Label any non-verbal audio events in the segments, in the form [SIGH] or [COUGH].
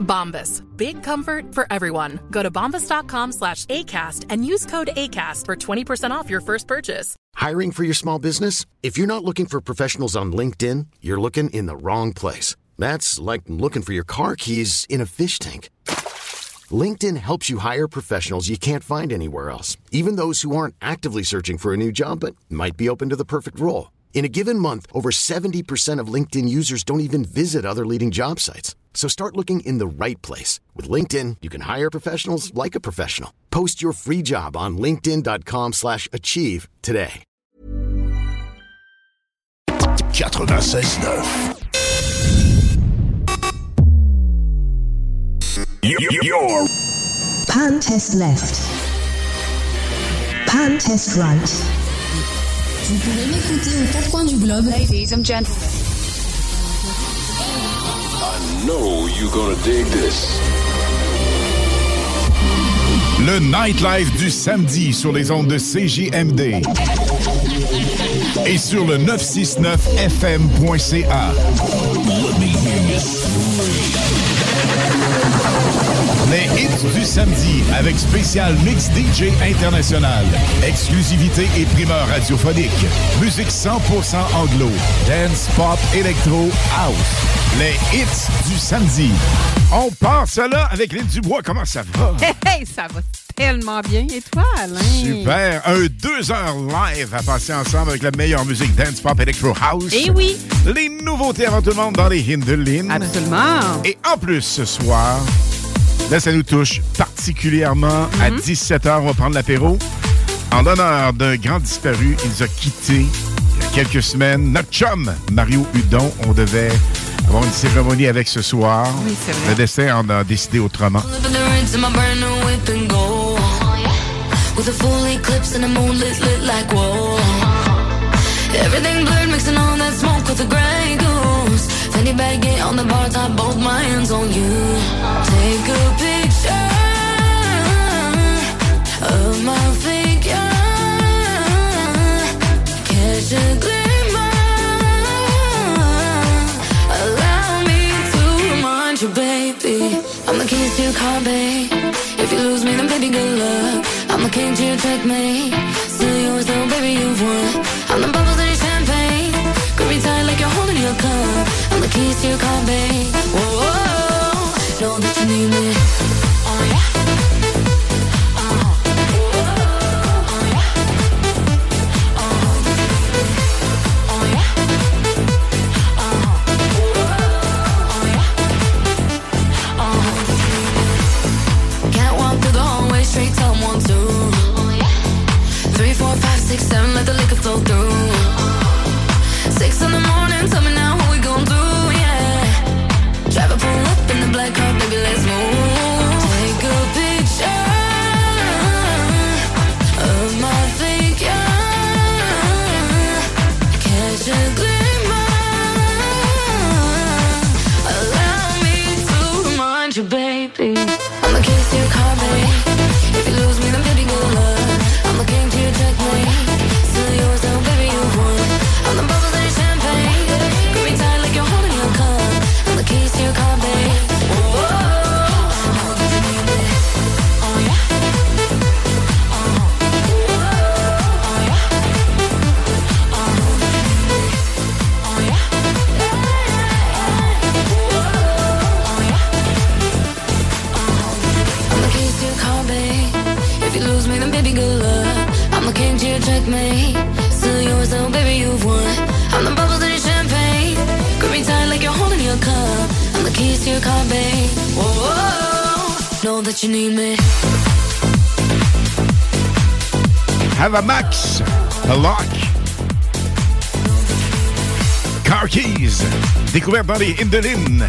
Bombas. Big comfort for everyone. Go to bombas.com slash ACAST and use code ACAST for 20% off your first purchase. Hiring for your small business? If you're not looking for professionals on LinkedIn, you're looking in the wrong place. That's like looking for your car keys in a fish tank. LinkedIn helps you hire professionals you can't find anywhere else, even those who aren't actively searching for a new job but might be open to the perfect role. In a given month, over 70% of LinkedIn users don't even visit other leading job sites. So start looking in the right place. With LinkedIn, you can hire professionals like a professional. Post your free job on linkedin.com slash achieve today. 96.9 Your Pan test left. Pan test right. Vous pouvez m'écouter aux quatre coins du globe. Ladies and gentlemen. I know you're gonna dig this. Le nightlife du samedi sur les ondes de CJMD et sur le 969fm.ca. Les hits du samedi avec spécial mix DJ international. Exclusivité et primeur radiophonique. Musique 100% anglo. Dance, pop, électro, house. Les hits du samedi. On part cela avec Lynn Dubois. Comment ça va? [LAUGHS] Hey, ça va tellement bien. Et toi, Alain? Super. Un deux heures live à passer ensemble avec la meilleure musique dance, pop, electro, house. Et oui. Les nouveautés avant tout le monde dans les hymnes de Lynn. Absolument. Et en plus, ce soir, Là, ça nous touche particulièrement à 17h. On va prendre l'apéro. En l'honneur d'un grand disparu, il nous a quittés il y a quelques semaines. Notre chum, Mario Hudon, on devait avoir une cérémonie avec ce soir. Oui, c'est vrai. Le destin en a décidé autrement. With a full eclipse and a moon lit, lit like whoa. Everything blurred, mixing all that smoke with the gray goose. Fanny baggy on the bar top, both my hands on you. Take a picture of my figure. Catch a glimmer. Allow me to remind you, baby. I'm the keys to your car, babe. If you lose me, then baby, good luck. I'm the king to your checkmate. Still yours, though, baby, you've won. I'm the bubbles in your champagne. Grip me tight like you're holding your cup. I'm the keys to your car, babe. Whoa, whoa, know that you need me. Oh yeah. Can't walk through the hallway straight to one, two. Three, four, five, six, seven, lock. Car Keys, découverte dans les Indelines.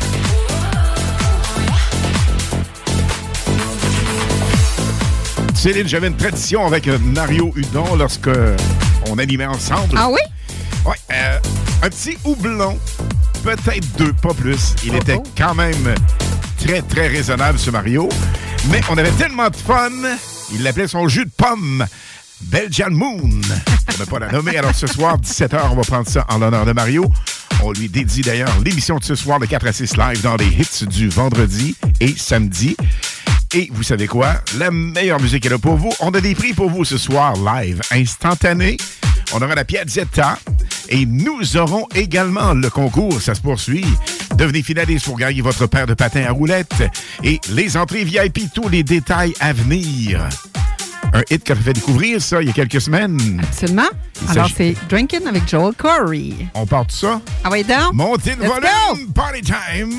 Céline, j'avais une tradition avec Mario Hudon lorsque on animait ensemble. Ah oui? Ouais, euh, un petit houblon, peut-être deux, pas plus. Il Oh, était oh. quand même très, très raisonnable, ce Mario. Mais on avait tellement de fun, il l'appelait son jus de pomme. Belgian Moon. N'a pas la nommer. Alors ce soir, 17h, on va prendre ça en l'honneur de Mario. On lui dédie d'ailleurs l'émission de ce soir, le 4 à 6 live, dans les hits du vendredi et samedi. Et vous savez quoi? La meilleure musique est là pour vous. On a des prix pour vous ce soir, live, instantané. On aura la Piazzetta. Et nous aurons également le concours, ça se poursuit. Devenez finaliste pour gagner votre paire de patins à roulettes. Et les entrées VIP, tous les détails à venir. Un hit qu'on a fait découvrir, ça, il y a quelques semaines. Absolument. Il Alors, c'est Drinking avec Joel Corey. On part de ça. Ah oui, donc? Montez le volume! Party time!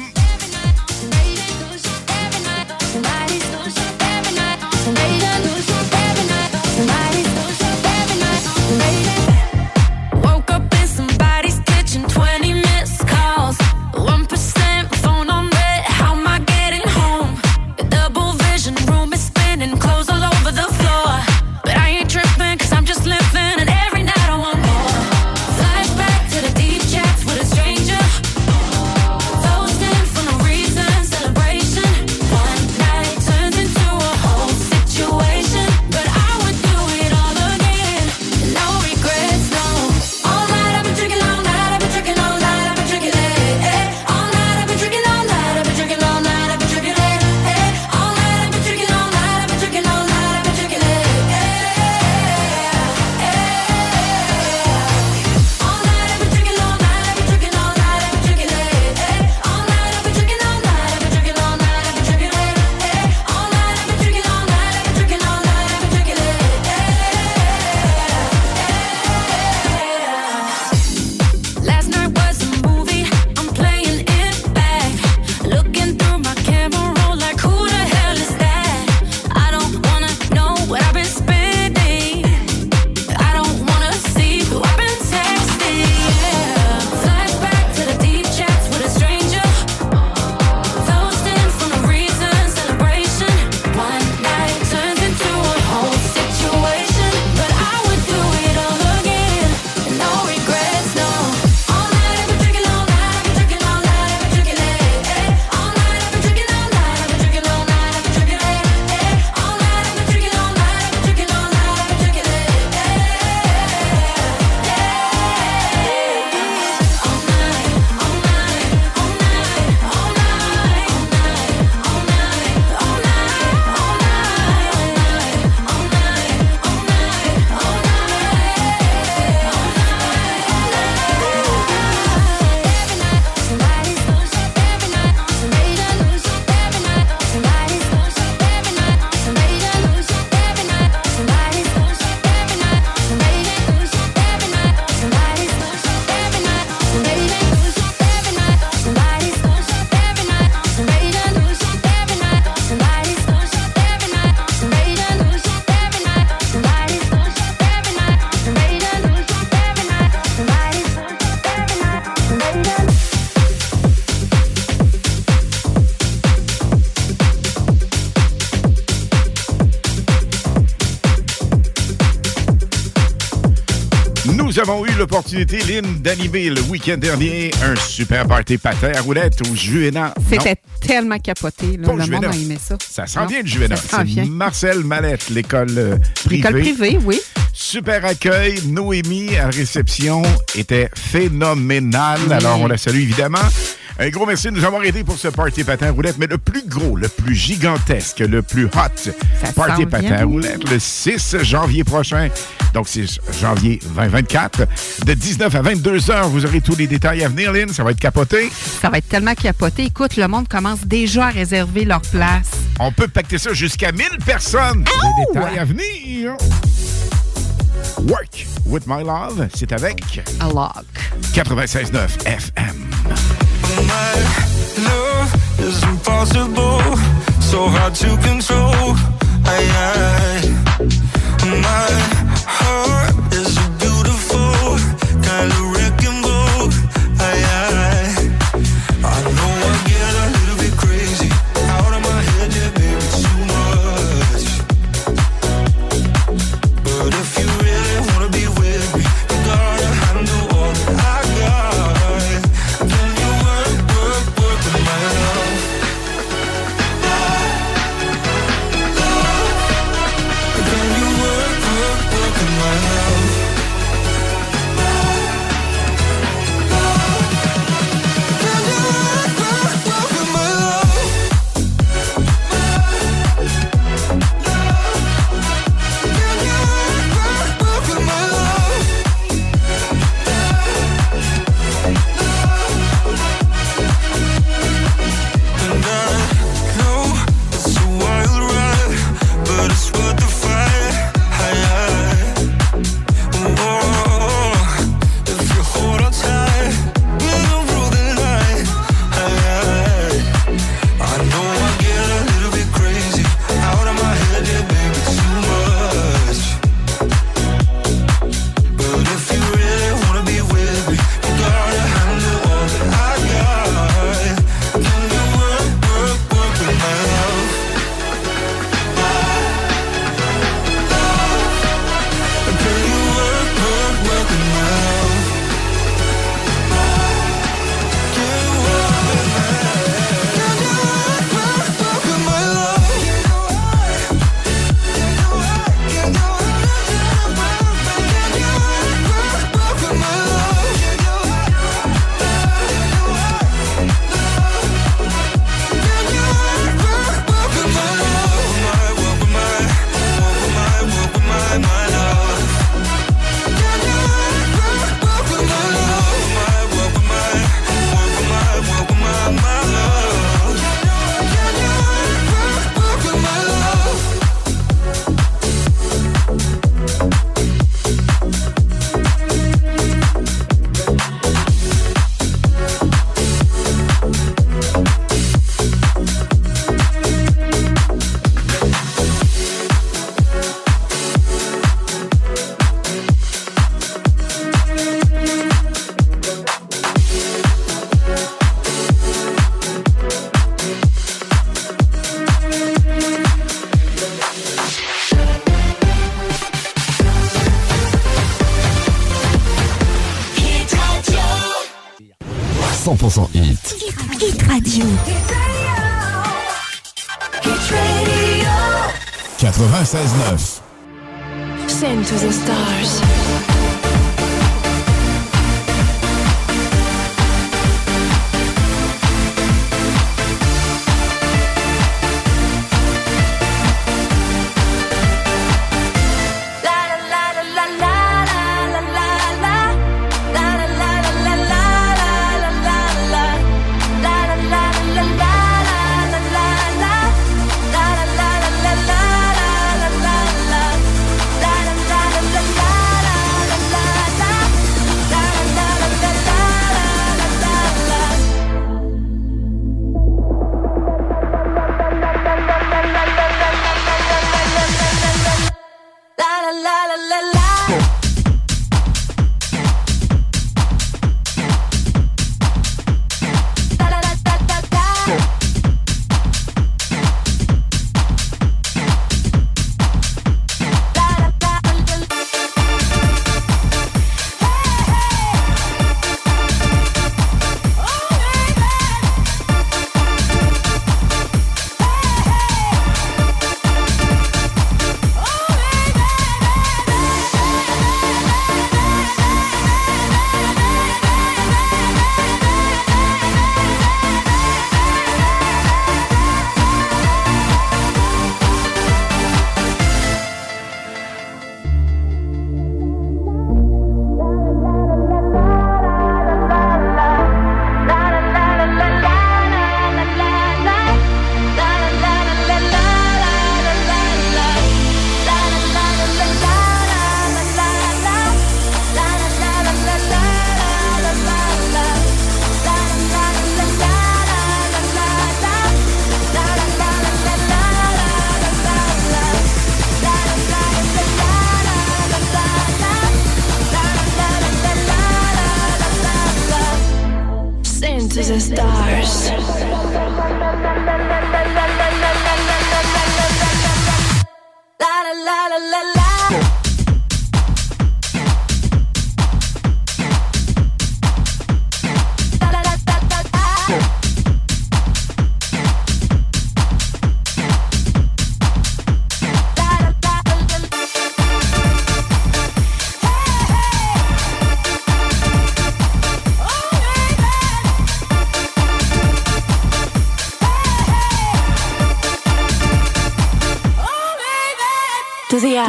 L'opportunité, Lynn, d'animer le week-end dernier un super party patin à roulettes au Juena. C'était tellement capoté. Là. Le monde Juena. a aimé ça. Ça s'en vient, le s'en C'est. Marcel Mallette, l'école euh, privée. L'école privée, oui. Super accueil. Noémie, à la réception, était phénoménale. Oui. Alors, on la salue évidemment. Un gros merci de nous avoir aidés pour ce party patin à roulettes, mais le plus gros, le plus gigantesque, le plus hot party s'en patin roulettes, le 6 janvier prochain. Donc, c'est janvier 2024. De 19 à 22 heures, vous aurez tous les détails à venir, Lynn. Ça va être capoté. Ça va être tellement capoté. Écoute, le monde commence déjà à réserver leur place. On peut pacter ça jusqu'à 1000 personnes. Des détails à venir. Work with my love, c'est avec A log. 96.9 FM. Love is impossible, so hard to control. I, I, my heart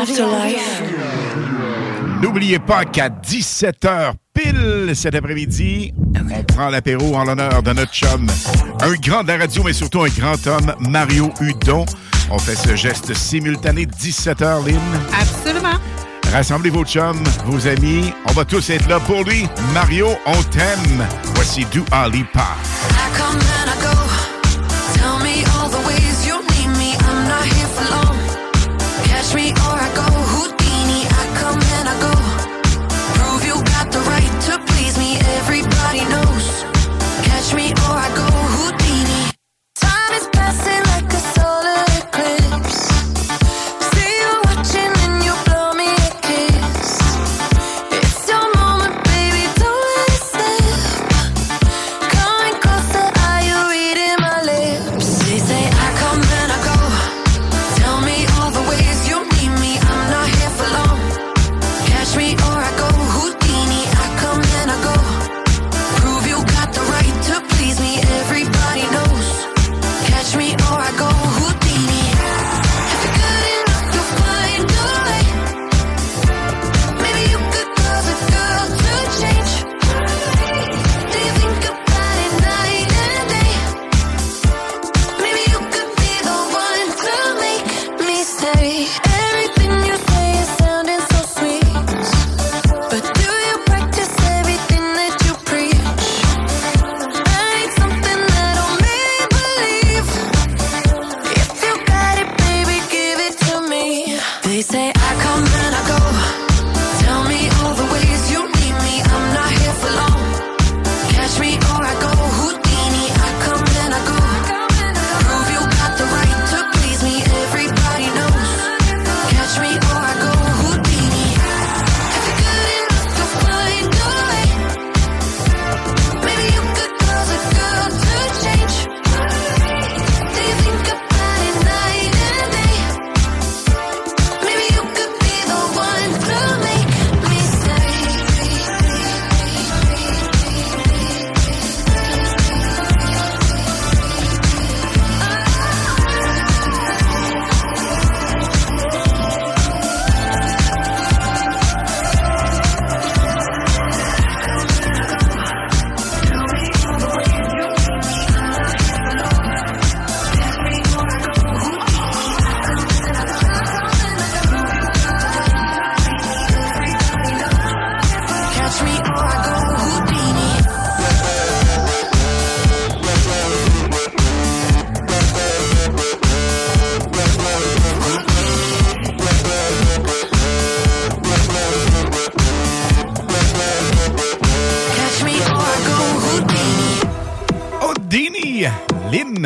afterlife. N'oubliez pas qu'à 17h pile cet après-midi, on prend l'apéro en l'honneur de notre chum, un grand de la radio, mais surtout un grand homme, Mario Hudon. On fait ce geste simultané 17h, Lynn. Absolument. Rassemblez vos chums, vos amis. On va tous être là pour lui. Mario, on t'aime. Voici Du Lipa. I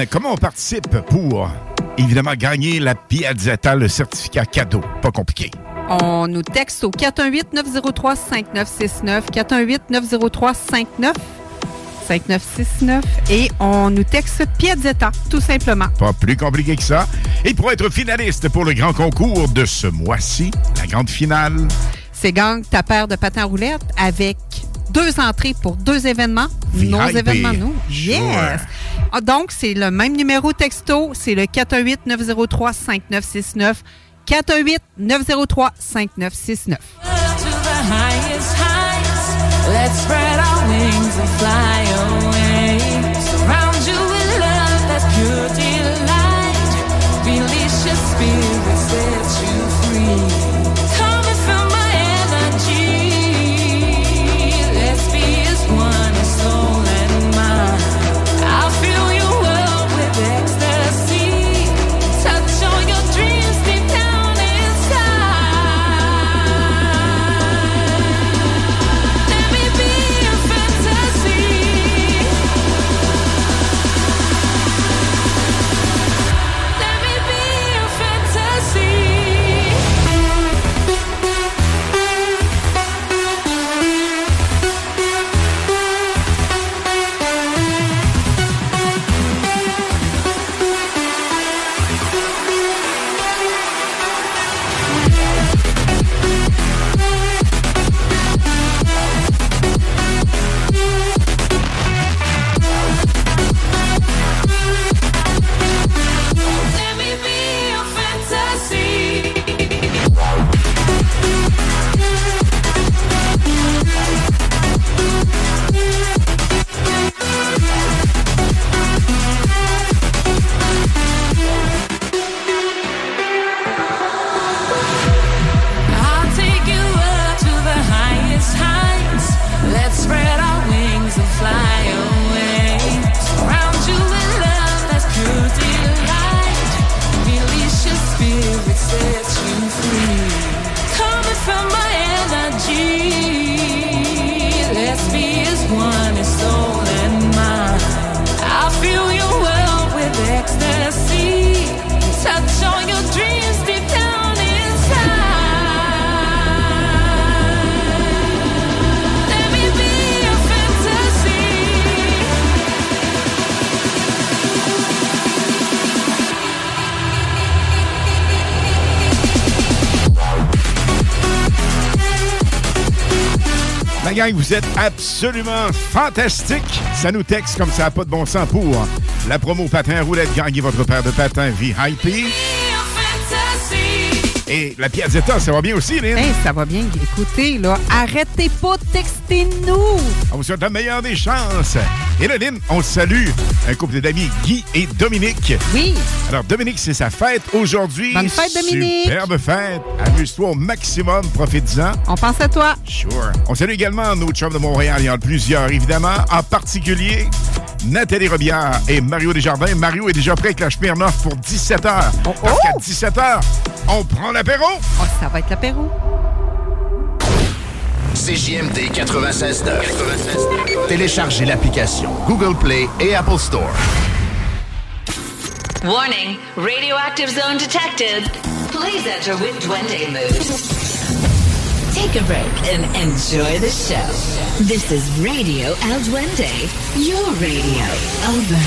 comment on participe pour évidemment gagner la Piazzetta, le certificat cadeau? Pas compliqué. On nous texte au 418-903-5969, 418-903-59 5969 et on nous texte Piazzetta, tout simplement. Pas plus compliqué que ça. Et pour être finaliste pour le grand concours de ce mois-ci, la grande finale. C'est gang ta paire de patins roulettes avec deux entrées pour deux événements. VIP. Nos événements, nous. Sure. Ah, Donc, c'est le même numéro texto. C'est le 418-903-5969. 418-903-5969. to the highest heights. Let's spread our wings and fly La gang, vous êtes absolument fantastique. Ça nous texte comme ça n'a pas de bon sens pour la promo patin roulette. Gagnez votre paire de patins VIP. Et la Piazzetta, ça va bien aussi, Lynn? Hey, ça va bien. Écoutez, là, arrêtez pas de texter nous. On vous souhaite la meilleure des chances. Lynn, on salue un couple d'amis, Guy et Dominique. Oui. Alors, Dominique, c'est sa fête aujourd'hui. Bonne fête, Dominique. Superbe fête. Amuse-toi au maximum, profite-en. On pense à toi. Sure. On salue également nos chums de Montréal. Il y en a plusieurs, évidemment. En particulier, Nathalie Robillard et Mario Desjardins. Mario est déjà prêt avec la Smirnoff pour 17h. Parce qu'à 17h, on prend l'apéro. Oh, ça va être l'apéro. CJMD 96.9. Téléchargez l'application Google Play et Apple Store. Warning, radioactive zone detected. Please enter with Duende mood. Take a break and enjoy the show. This is Radio El Duende, your radio. Over.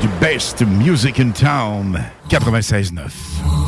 Du best music in town. 96.9.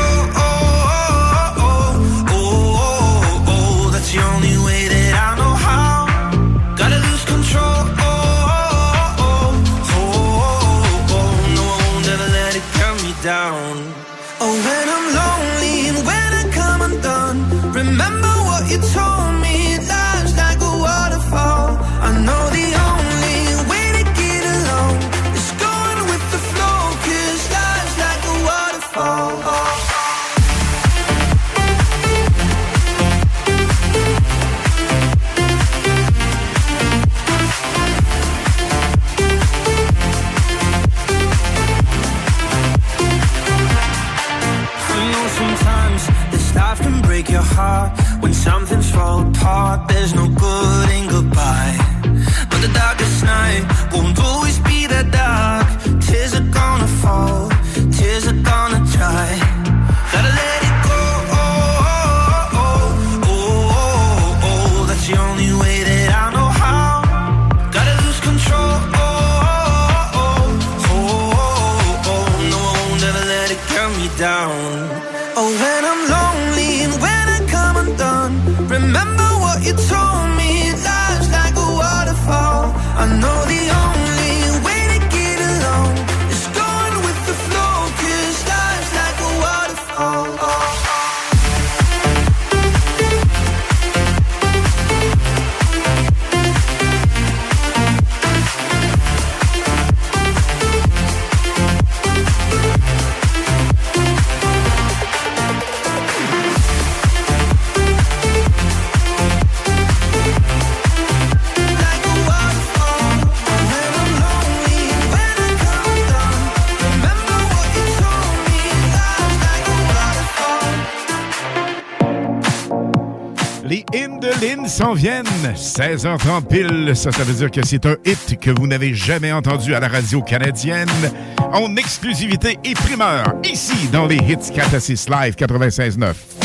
S'en viennent. 16h30 pile. Ça, ça veut dire que c'est un hit que vous n'avez jamais entendu à la radio canadienne. En exclusivité et primeur. Ici, dans les hits 4 à 6 Live 96.9.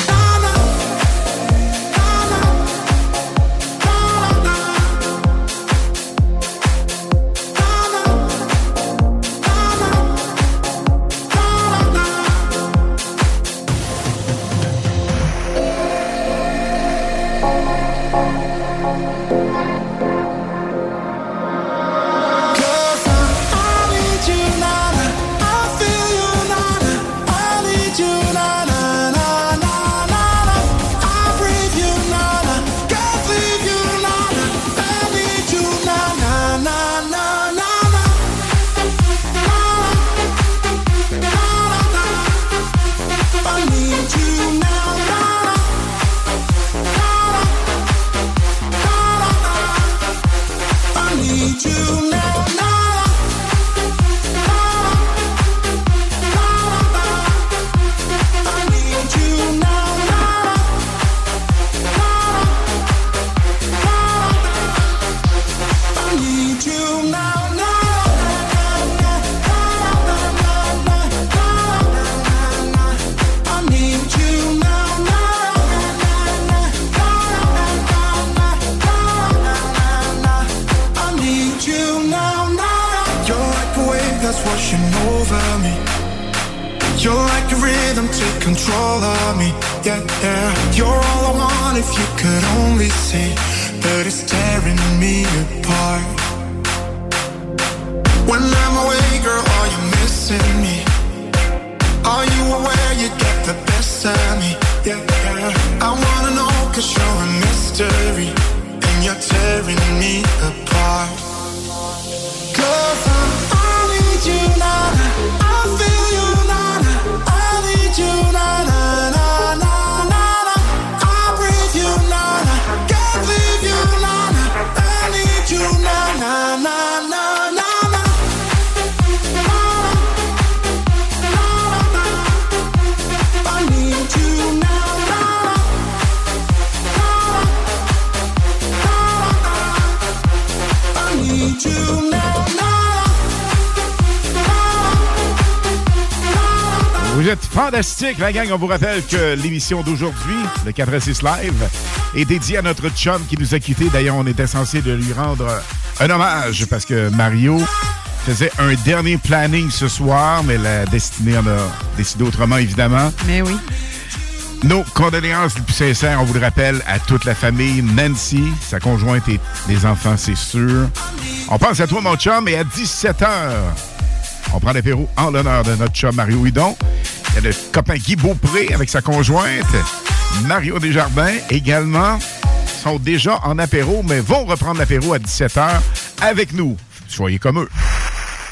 you now, now. You're like a wave that's washing over me. You're like a rhythm, take control of me. Yeah, yeah. You're all I want if you could only see that it's tearing me apart. When I'm away, girl, are you missing me? Are you aware you get the best of me? Yeah, yeah. I wanna know cause you're a mystery and you're tearing me apart. Vous êtes fantastique, la gang. On vous rappelle que l'émission d'aujourd'hui, le 4 à 6 Live, est dédiée à notre chum qui nous a quittés. D'ailleurs, on était censé de lui rendre un hommage parce que Mario faisait un dernier planning ce soir, mais la destinée en a décidé autrement, évidemment. Mais oui. Nos condoléances les plus sincères, on vous le rappelle, à toute la famille. Nancy, sa conjointe et les enfants, c'est sûr. On pense à toi, mon chum, et à 17h, on prend l'apéro en l'honneur de notre chum Mario Hidon. Il y a le copain Guy Beaupré avec sa conjointe. Mario Desjardins également sont déjà en apéro, mais vont reprendre l'apéro à 17h avec nous. Soyez comme eux.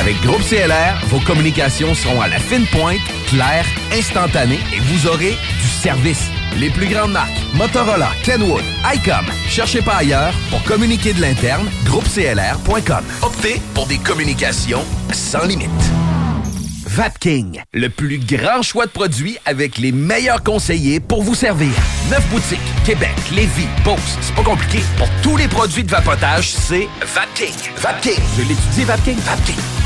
Avec Groupe CLR, vos communications seront à la fine pointe, claires, instantanées et vous aurez du service. Les plus grandes marques, Motorola, Kenwood, ICOM. Cherchez pas ailleurs pour communiquer de l'interne, groupeclr.com. Optez pour des communications sans limite. Vapking, le plus grand choix de produits avec les meilleurs conseillers pour vous servir. Neuf boutiques, Québec, Lévis, Beauce. C'est pas compliqué. Pour tous les produits de vapotage, c'est Vapking. Vapking. Je l'étudie, Vapking. Vapking.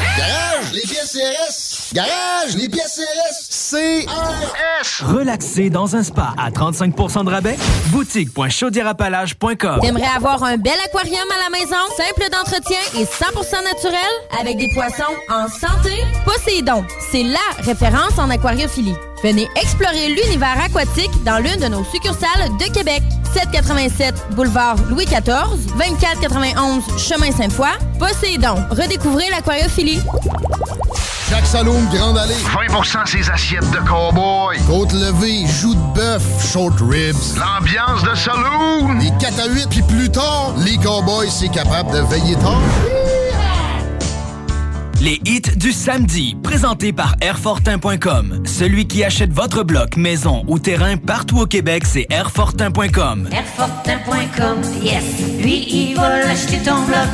Garage, les pièces CRS. Garage, les pièces CRS. CRS. Relaxer dans un spa à 35% de rabais. Boutique.chaudierapalage.com. T'aimerais avoir un bel aquarium à la maison, simple d'entretien et 100% naturel, avec des poissons en santé? Poséidon, c'est LA référence en aquariophilie. Venez explorer l'univers aquatique dans l'une de nos succursales de Québec. 787 boulevard Louis XIV, 2491 chemin Sainte-Foy. Poséidon, redécouvrez l'aquariophilie. Jacques Saloum, Grande Allée. 20% ses assiettes de cowboy. Côte levée, joues de bœuf, short ribs. L'ambiance de saloon. Les 4 à 8, puis plus tard, les cowboys, c'est capable de veiller tard. Les hits du samedi, présentés par Airfortin.com. Celui qui achète votre bloc, maison ou terrain partout au Québec, c'est Airfortin.com. Airfortin.com, yes. Lui, il va l'acheter ton bloc.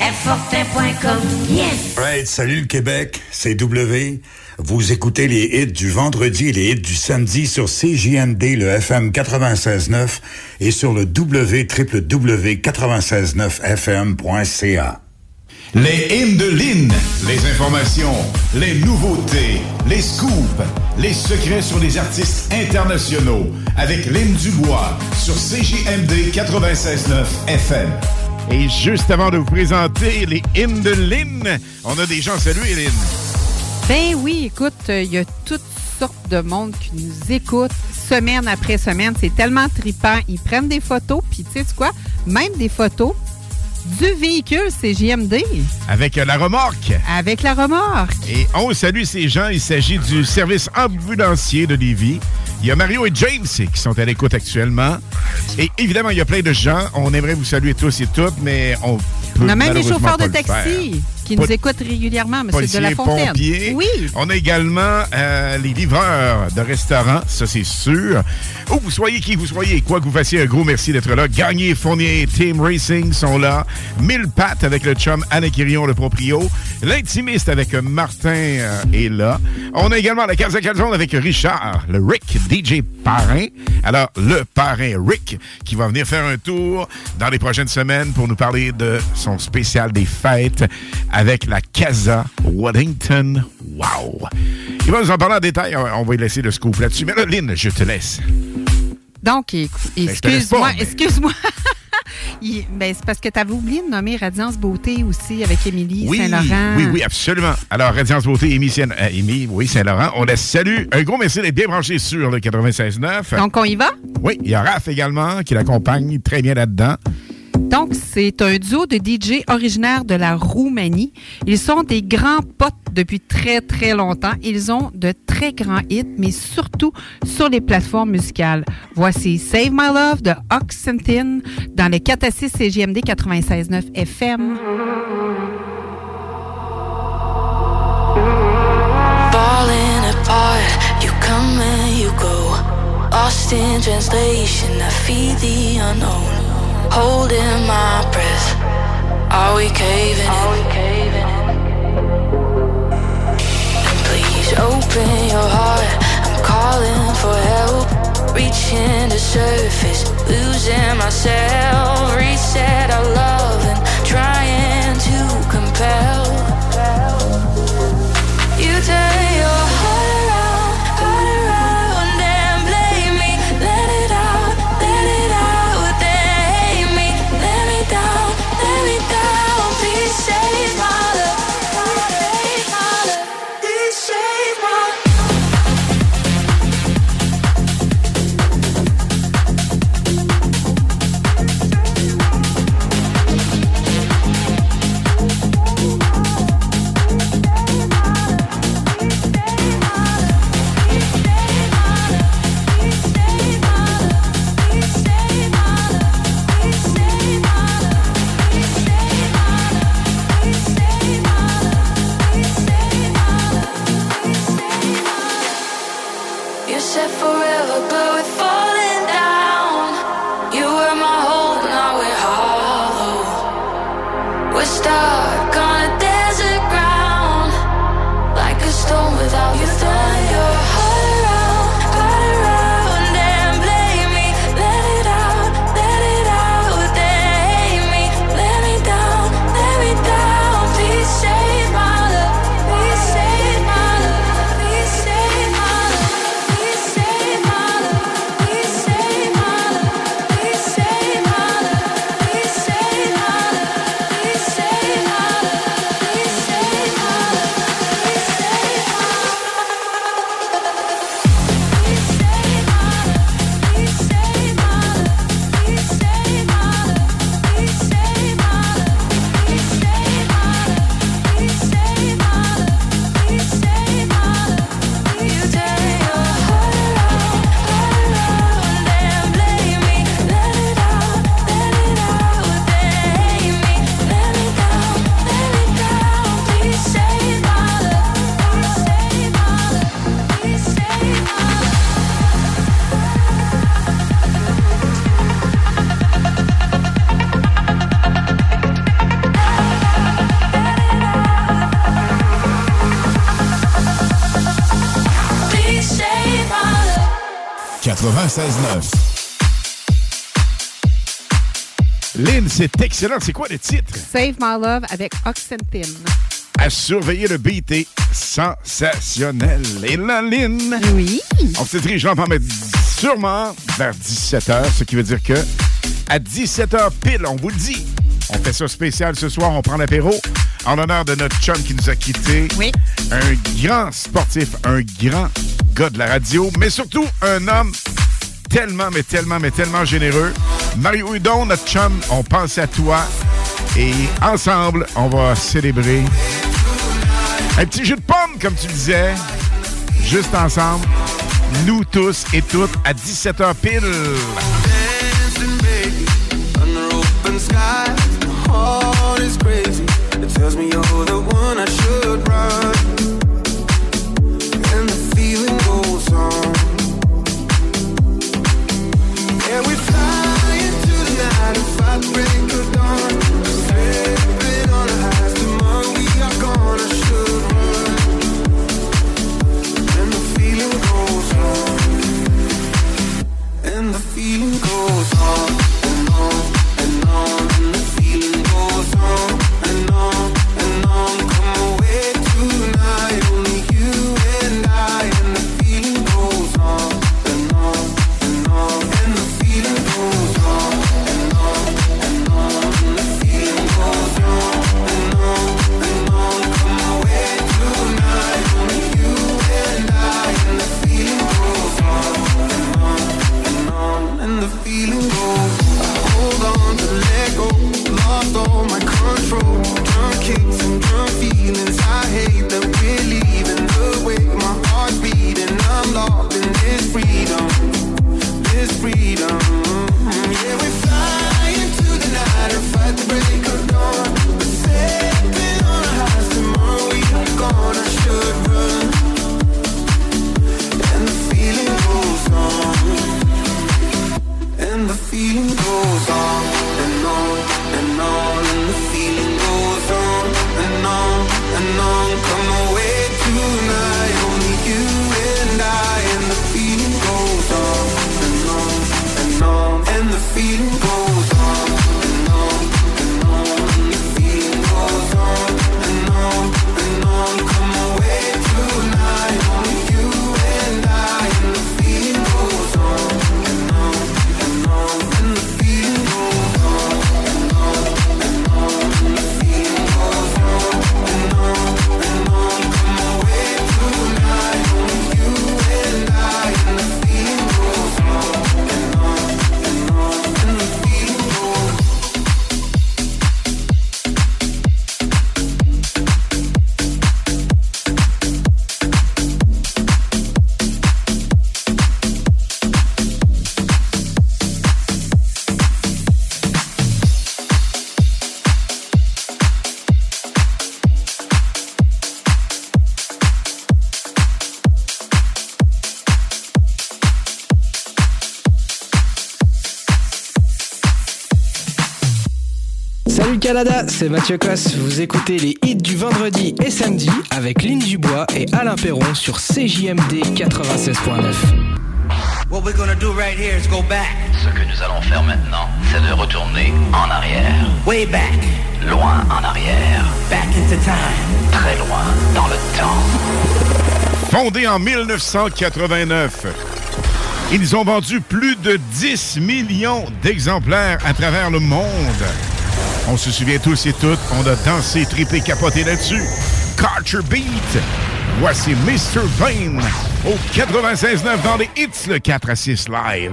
Airfortin.com, yes. Right, salut le Québec, c'est W. Vous écoutez les hits du vendredi et les hits du samedi sur CJND, le FM 96.9 et sur le www.969fm.ca. Les hymnes de Lynn, les informations, les nouveautés, les scoops, les secrets sur les artistes internationaux avec Lynn Dubois sur CJMD 96.9 FM. Et juste avant de vous présenter les hymnes de Lynn, on a des gens salués, Lynn. Ben oui, écoute, il y a toutes sortes de monde qui nous écoute semaine après semaine. C'est tellement tripant. Ils prennent des photos, puis tu sais quoi? Même des photos du véhicule CJMD. Avec la remorque. Avec la remorque. Et on salue ces gens. Il s'agit du service ambulancier de Lévis. Il y a Mario et James qui sont à l'écoute actuellement. Et évidemment, il y a plein de gens. On aimerait vous saluer tous et toutes, mais on On a même les malheureusement chauffeurs de taxi qui nous écoutent régulièrement, M. de la Fontaine. pompiers. Oui. On a également euh, les livreurs de restaurants, ça c'est sûr. Où vous soyez, qui vous soyez, quoi que vous fassiez, un gros merci d'être là. Gagné, Fournier, Team Racing sont là. Mille pattes avec le chum Anna Quirion, le proprio. L'intimiste avec Martin euh, est là. On a également la Casa Calzone avec Richard, le Rick, DJ Parrain. Alors, le parrain Rick, qui va venir faire un tour dans les prochaines semaines pour nous parler de son spécial des fêtes avec la Casa Waddington. Wow! Il va nous en parler en détail. On va lui laisser le scoop là-dessus. Mais là, Lynn, je te laisse. Donc, Ben, excuse-moi, mais- excuse-moi. [LAUGHS] Ben, c'est parce que tu avais oublié de nommer Radiance Beauté aussi avec Émilie Oui, Saint-Laurent. oui, oui, absolument. Alors, Radiance Beauté, Saint- euh, oui, Saint-Laurent, on la salue. Un gros merci d'être bien branché sur le 96.9. Donc, on y va? Oui, il y a Raph également qui l'accompagne très bien là-dedans. Donc, c'est un duo de DJ originaire de la Roumanie. Ils sont des grands potes depuis très, très longtemps. Ils ont de très grands hits, mais surtout sur les plateformes musicales. Voici Save My Love de Oxentin dans le 4 à 6 CGMD 96.9 FM. Holding my breath, are we caving in? And please open your heart, I'm calling for help. Reaching the surface, losing myself. Reset our love and trying to compel. Excellent. C'est quoi le titre? Save My Love avec Oxentin. À surveiller le beat est sensationnel. Et là, Lynn. Oui. On s'est dirige mais sûrement vers 17h, ce qui veut dire que à 17h pile, on vous le dit, on fait ça spécial ce soir, on prend l'apéro en l'honneur de notre chum qui nous a quittés. Oui. Un grand sportif, un grand gars de la radio, mais surtout un homme tellement, mais tellement, mais tellement généreux. Mario Hudon, notre chum, on pense à toi. Et ensemble, on va célébrer un petit jus de pomme, comme tu disais. Juste ensemble, nous tous et toutes, à 17h pile. C'est Mathieu Cosse. Vous écoutez les hits du vendredi et samedi avec Lynn Dubois et Alain Perron sur CJMD 96.9. What we're gonna do right here is go back. Ce que nous allons faire maintenant, c'est de retourner en arrière. Way back. Loin en arrière. Back into time. Très loin dans le temps. Fondé en 1989, ils ont vendu plus de 10 millions d'exemplaires à travers le monde. On se souvient tous et toutes, on a dansé, trippé, capoté là-dessus. Culture Beat. Voici Mr. Vane au 96.9 dans les hits, le 4 à 6 live.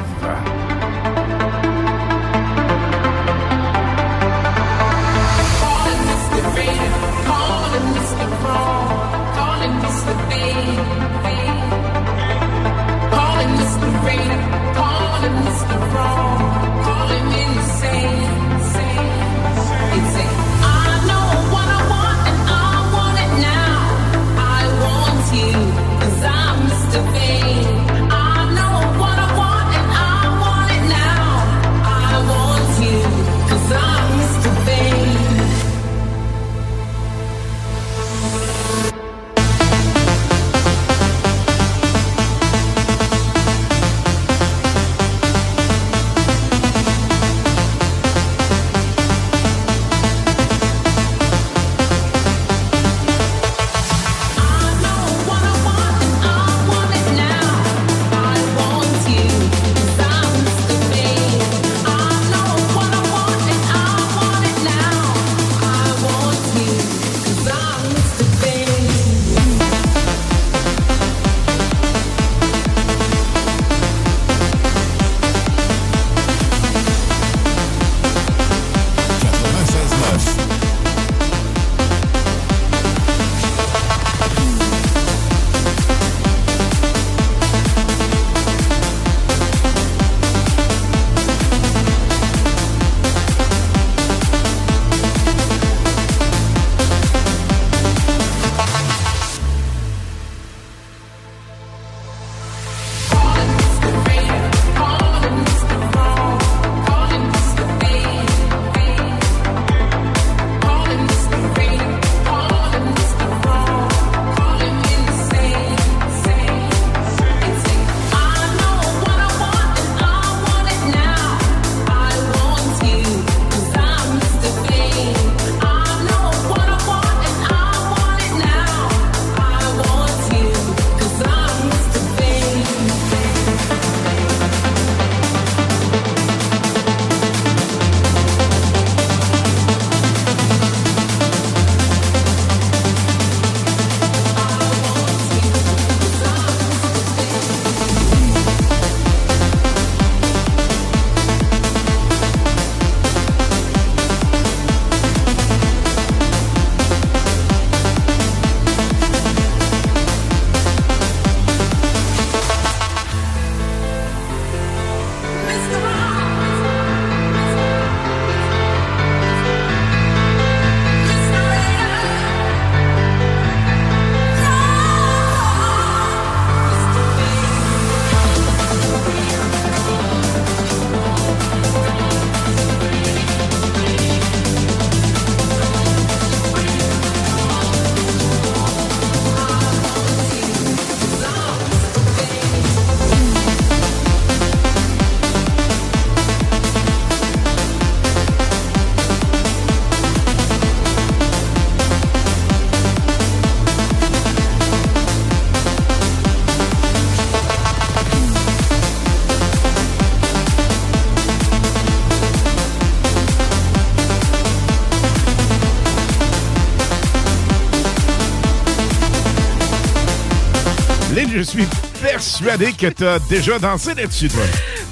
Je suis persuadé que tu as déjà dansé là-dessus, toi.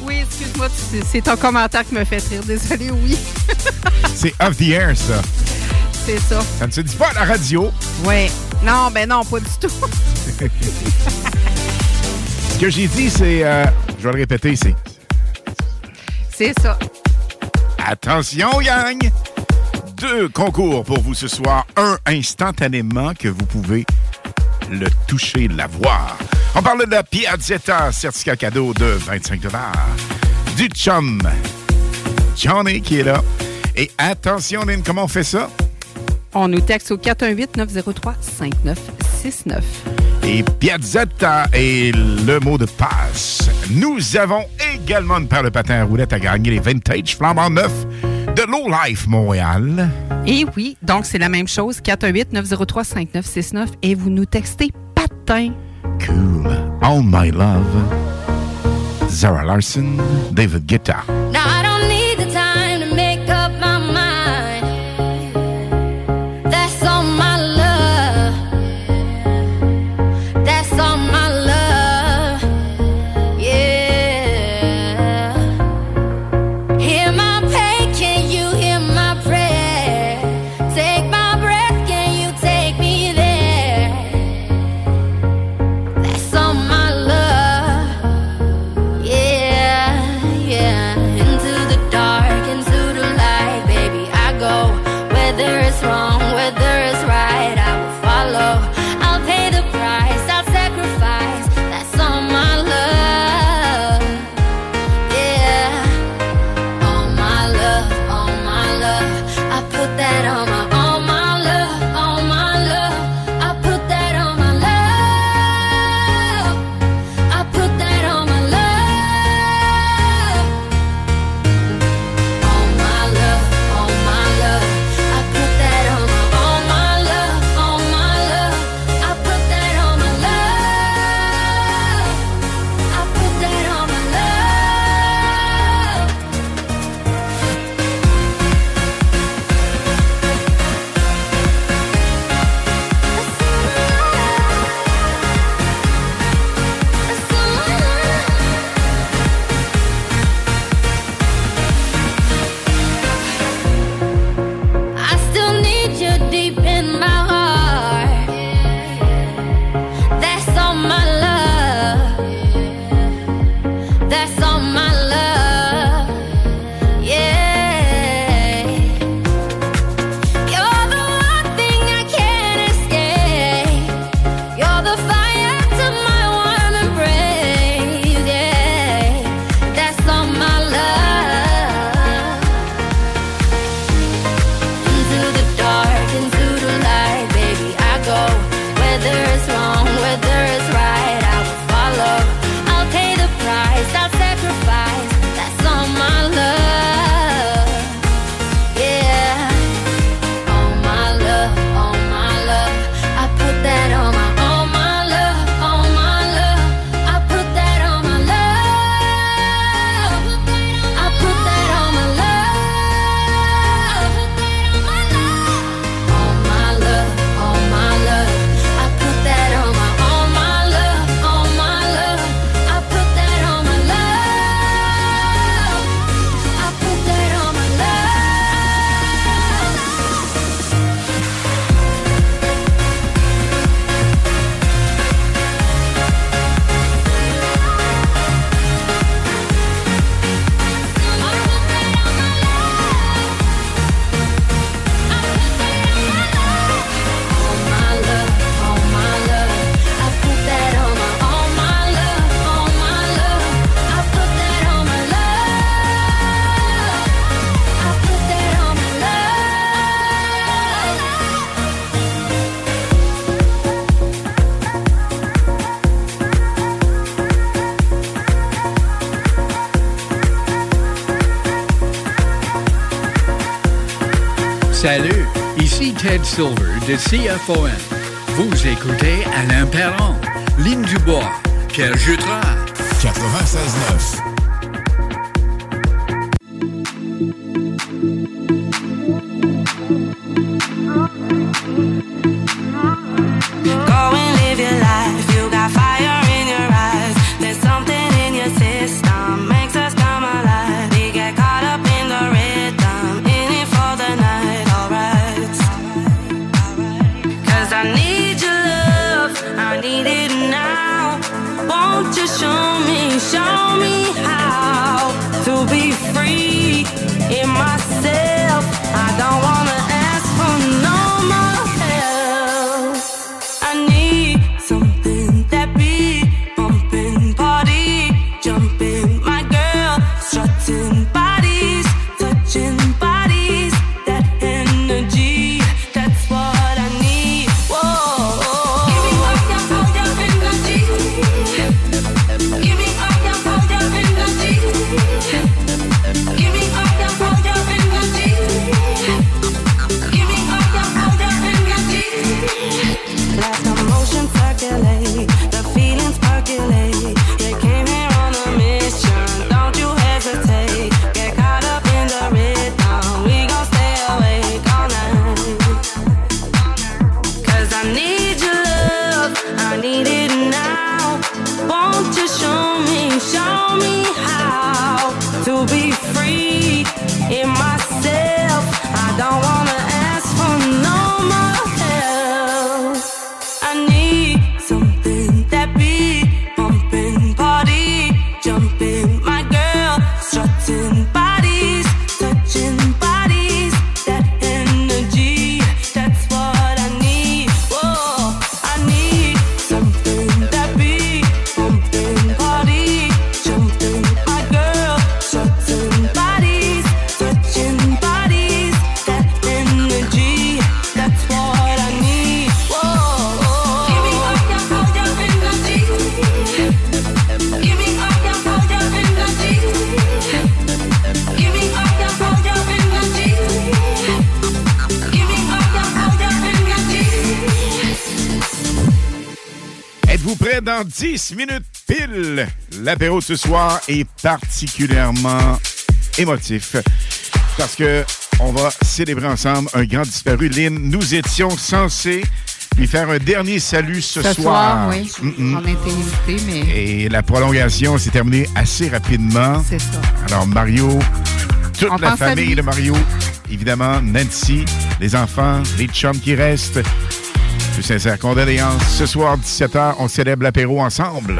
Oui, excuse-moi, c'est- c'est ton commentaire qui me fait rire. Désolé, oui. [LAUGHS] C'est off the air, ça. c'est ça. Ça ne se dit pas à la radio. Oui. Non, ben non, pas du tout. [LAUGHS] Ce que j'ai dit, c'est. euh, je vais le répéter ici. C'est ça. Attention, gang! Deux concours pour vous ce soir. Un instantanément que vous pouvez le toucher, la voir. On parle de la Piazzetta, certificat cadeau de 25 Du chum, Johnny qui est là. Et attention, Lynn, comment on fait ça? On nous texte au 418-903-5969. Et Piazzetta est le mot de passe. Nous avons également une paire de patins à roulettes à gagner, les Vintage Flambant Neuf de Low Life Montréal. Et oui, donc c'est la même chose, 418-903-5969. Et vous nous textez patin cool. All My Love, Zara Larson, David Guetta. the CFON. 10 minutes pile. L'apéro de ce soir est particulièrement émotif parce que on va célébrer ensemble un grand disparu. Lynn, nous étions censés lui faire un dernier salut ce, Ce soir, oui. Mm-mm. On a été invités, mais Et la prolongation s'est terminée assez rapidement. c'est ça. Alors, Mario, toute On la famille de Mario, évidemment, Nancy, les enfants, les chums qui restent. Plus sincères condoléances. Ce soir, 17h, on célèbre l'apéro ensemble.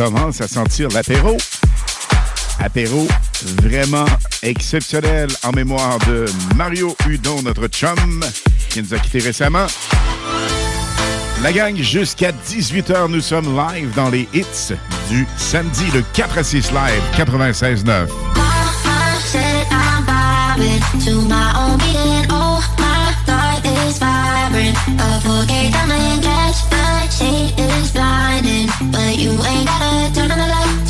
commence à sentir l'apéro. Apéro vraiment exceptionnel en mémoire de Mario Hudon, notre chum, qui nous a quittés récemment. La gang, jusqu'à 18h, nous sommes live dans les hits du samedi, le 4 à 6 live, 96.9. I said see is blinding, but you ain't gotta turn on the light.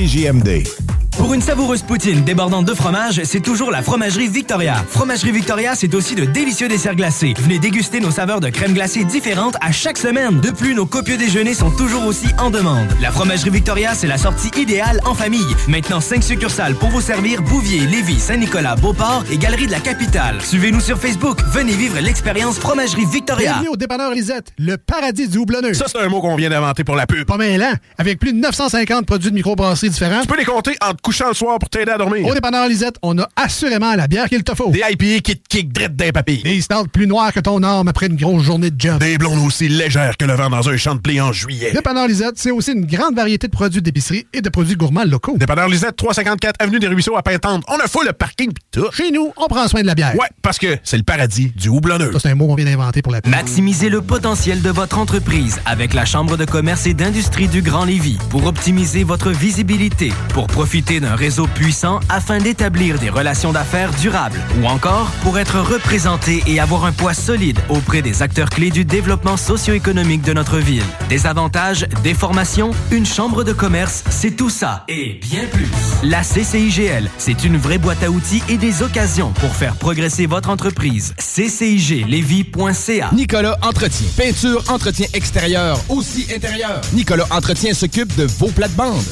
CJMD. Pour une savoureuse poutine débordante de fromage, c'est toujours la Fromagerie Victoria. Fromagerie Victoria, c'est aussi de délicieux desserts glacés. Venez déguster nos saveurs de crème glacée différentes à chaque semaine. De plus, nos copieux déjeuners sont toujours aussi en demande. La Fromagerie Victoria, c'est la sortie idéale en famille. Maintenant, 5 succursales pour vous servir Bouvier, Lévis, Saint-Nicolas, Beauport et Galerie de la Capitale. Suivez-nous sur Facebook. Venez vivre l'expérience Fromagerie Victoria. Bienvenue au dépanneur Lisette, le paradis du houblonneux. Ça, c'est un mot qu'on vient d'inventer pour la pub. Pas mêlant, avec plus de 950 produits de microbrasserie différents. Tu peux les compter en te couchant le soir pour t'aider à dormir. Au dépanneur Lisette, on a assurément la bière qu'il te faut. Des IPA qui te kick drette d'un papy. Des stouts plus noirs que ton arme après une grosse journée de job. Des blondes aussi légères que le vent dans un champ de blé en juillet. Dépanneur Lisette, c'est aussi une grande variété de produits d'épicerie et de produits gourmands locaux. Dépanneur Lisette, 354 Avenue des Ruisseaux à Pintante. On a full le parking pis tout. Chez nous, on prend soin de la bière. Ouais, parce que c'est le paradis du houblonneux. Ça, c'est un mot qu'on vient d'inventer pour la pub. Maximisez le potentiel de votre entreprise avec la Chambre de commerce et d'industrie du Grand Lévis pour optimiser votre visibilité, pour profiter d'un réseau puissant afin d'établir des relations d'affaires durables ou encore pour être représenté et avoir un poids solide auprès des acteurs clés du développement socio-économique de notre ville. Des avantages, des formations, une chambre de commerce, c'est tout ça et bien plus. La CCIGL, c'est une vraie boîte à outils et des occasions pour faire progresser votre entreprise. CCIGLevy.ca Nicolas Entretien. Peinture, entretien extérieur, aussi intérieur. Nicolas Entretien s'occupe de vos plates-bandes.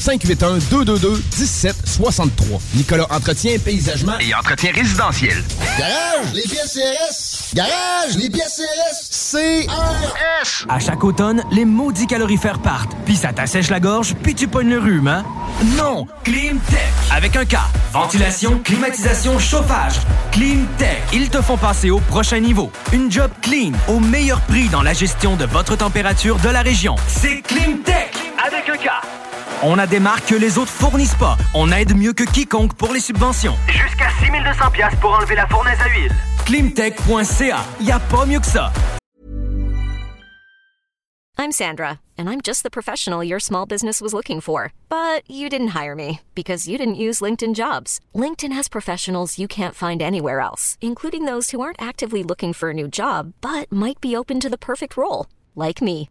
581-222-1763. Nicolas Entretien, paysagement Et entretien résidentiel. Garage, les pièces CRS. Garage, les pièces CRS. CRS. À chaque automne, les maudits calorifères partent, puis ça t'assèche la gorge, puis tu pognes le rhume, hein? Non! Climtech! Avec un K. Ventilation, climatisation, chauffage. Climtech. Ils te font passer au prochain niveau. Une job clean, au meilleur prix dans la gestion de votre température de la région. C'est Climtech! Avec un K. On a des marques que les autres fournissent pas. On aide mieux que quiconque pour les subventions. Jusqu'à 6200 pièces pour enlever la fournaise à huile. Climtech.ca. Y a pas mieux que ça. I'm Sandra, and I'm just the professional your small business was looking for. But you didn't hire me because you didn't use LinkedIn jobs. LinkedIn has professionals you can't find anywhere else, including those who aren't actively looking for a new job but might be open to the perfect role, like me.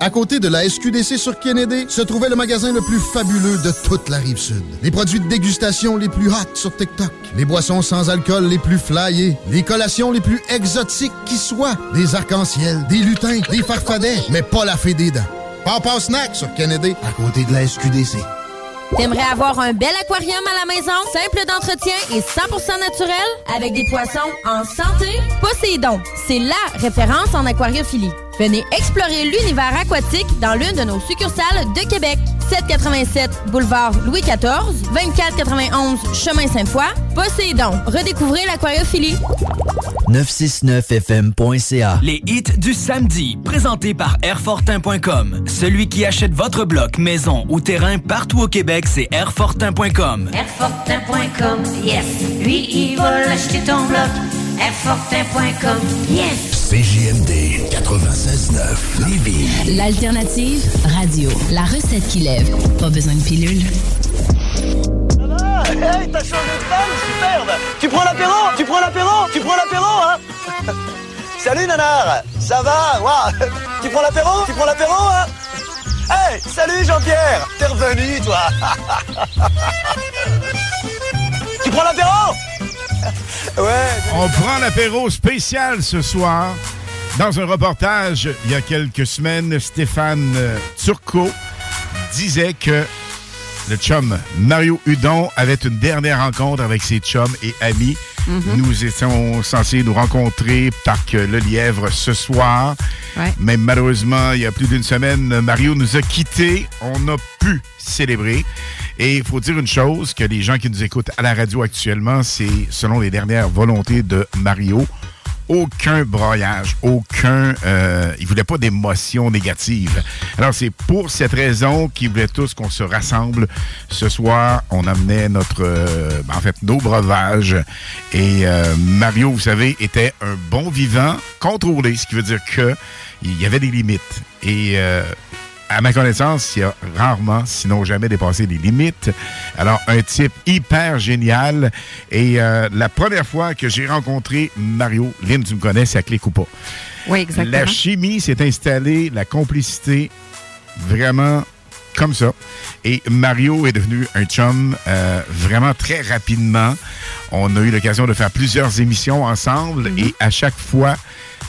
À côté de la SQDC sur Kennedy, se trouvait le magasin le plus fabuleux de toute la rive sud. Les produits de dégustation les plus hot sur TikTok, les boissons sans alcool les plus flyées, les collations les plus exotiques qui soient, des arcs-en-ciel, des lutins, des farfadets, mais pas la fée des dents. Papa Snack sur Kennedy, à côté de la SQDC. T'aimerais avoir un bel aquarium à la maison, simple d'entretien et 100% naturel, avec des poissons en santé? Poséidon, c'est LA référence en aquariophilie. Venez explorer l'univers aquatique dans l'une de nos succursales de Québec. 787 Boulevard Louis XIV, 2491 Chemin Sainte-Foy. Poséidon, redécouvrez l'aquariophilie. 969fm.ca. Les hits du samedi, présentés par Airfortin.com. Celui qui achète votre bloc, maison ou terrain partout au Québec, c'est Airfortin.com. Airfortin.com, yes. Lui, il va l'acheter ton bloc. Airfortin.com, yes. CJMD 96.9 Lévis. L'alternative radio. La recette qui lève. Pas besoin de pilule. Ah, hey, t'as changé de femme, superbe Tu prends l'apéro Tu prends l'apéro Tu prends l'apéro, hein [LAUGHS] Salut, nanar Ça va? Ouah. [LAUGHS] Tu prends l'apéro Tu prends l'apéro, hein Hey, salut, Jean-Pierre T'es revenu, toi [LAUGHS] Tu prends l'apéro? [LAUGHS] Ouais. On prend l'apéro spécial ce soir. Dans un reportage, il y a quelques semaines, Stéphane euh, Turcot disait que le chum Mario Hudon avait une dernière rencontre avec ses chums et amis. Mhm. Nous étions censés nous rencontrer Parc Le Lièvre ce soir. Ouais. Mais malheureusement, il y a plus d'une semaine, Mario nous a quittés. On n'a pu célébrer. Et il faut dire une chose, que les gens qui nous écoutent à la radio actuellement, c'est selon les dernières volontés de Mario, aucun broyage, aucun... Euh, il voulait pas d'émotions négatives. Alors, c'est pour cette raison qu'il voulait tous qu'on se rassemble. Ce soir, on amenait notre... euh, en fait, nos breuvages. Et euh, Mario, vous savez, était un bon vivant contrôlé, ce qui veut dire que il y avait des limites. Et... à ma connaissance, il a rarement, sinon jamais dépassé les limites. Alors, un type hyper génial. Et euh, la première fois que j'ai rencontré Mario, Lynn, tu me connais, c'est à Clic ou pas. Oui, exactement. La chimie s'est installée, la complicité, vraiment comme ça. Et Mario est devenu un chum euh, vraiment très rapidement. On a eu l'occasion de faire plusieurs émissions ensemble Mhm. et à chaque fois,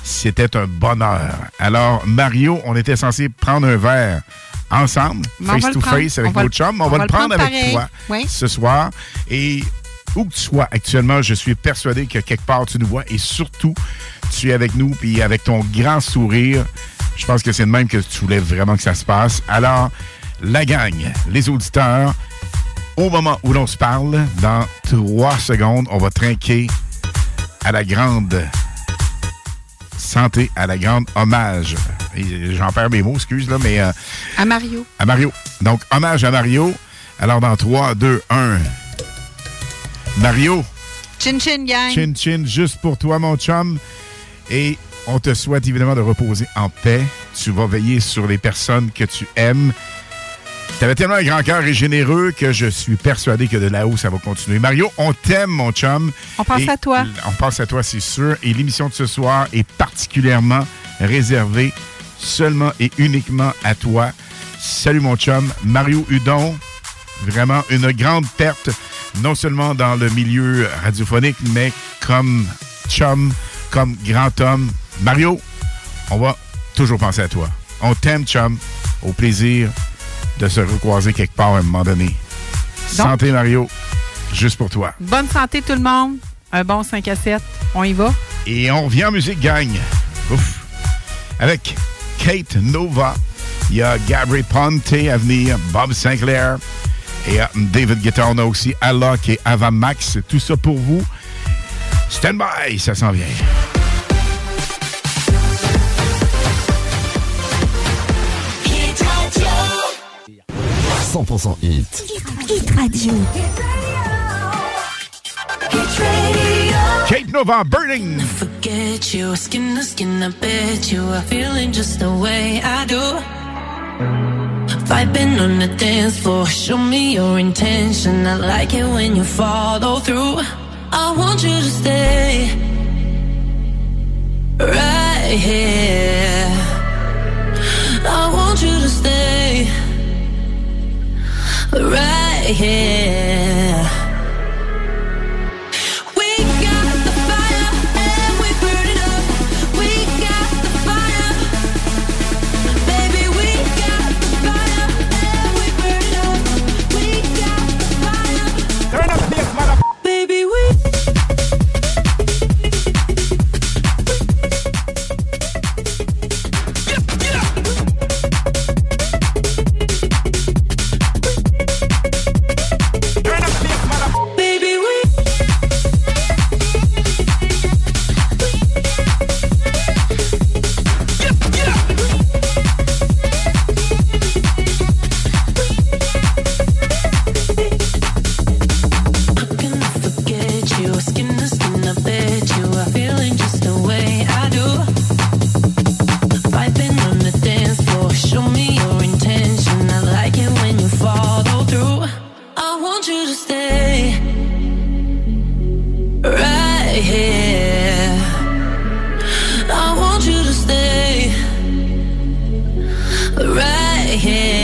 c'était un bonheur. Alors, Mario, on était censé prendre un verre ensemble, face to face avec le- chums. On, va, le prendre, avec toi Oui. ce soir. Et où que tu sois actuellement, je suis persuadé que quelque part tu nous vois et surtout, tu es avec nous, puis avec ton grand sourire. Je pense que c'est de même que tu voulais vraiment que ça se passe. Alors, la gang, les auditeurs, au moment où l'on se parle, dans trois secondes, on va trinquer à la grande santé, à la grande hommage. J'en perds mes mots, excuse, là, mais euh, À Mario. à Mario. Donc, hommage à Mario. Alors, dans 3, 2, 1. Mario, Chin Chin Gang. chin chin, juste pour toi, mon chum. Et on te souhaite évidemment de reposer en paix. Tu vas veiller sur les personnes que tu aimes. Tu avais tellement un grand cœur et généreux que je suis persuadé que de là-haut, ça va continuer. Mario, on t'aime, mon chum. On pense Et à toi. On pense à toi, c'est sûr. Et l'émission de ce soir est particulièrement réservée seulement et uniquement à toi. Salut, mon chum. Mario Hudon, vraiment une grande perte, non seulement dans le milieu radiophonique, mais comme chum, comme grand homme. Mario, on va toujours penser à toi. On t'aime, chum. Au plaisir de se recroiser quelque part à un moment donné. Santé, Mario. Juste pour toi. Bonne santé tout le monde. Un bon 5 à 7. On y va? Et on revient en musique, gang. Ouf. Avec Kate Nova. Il y a Gabri Ponte à venir, Bob Sinclair et euh, David Guetta. On a aussi Alok et Ava Max. Tout ça pour vous. Stand by, ça s'en vient. 100% hit. Hit Radio. Kate Nova burning. Forget you, skin to skin, I bet you are feeling just the way I do. Vibing on the dance floor, show me your intention. I like it when you follow through. I want you to stay right here. I want you to stay right here. right here.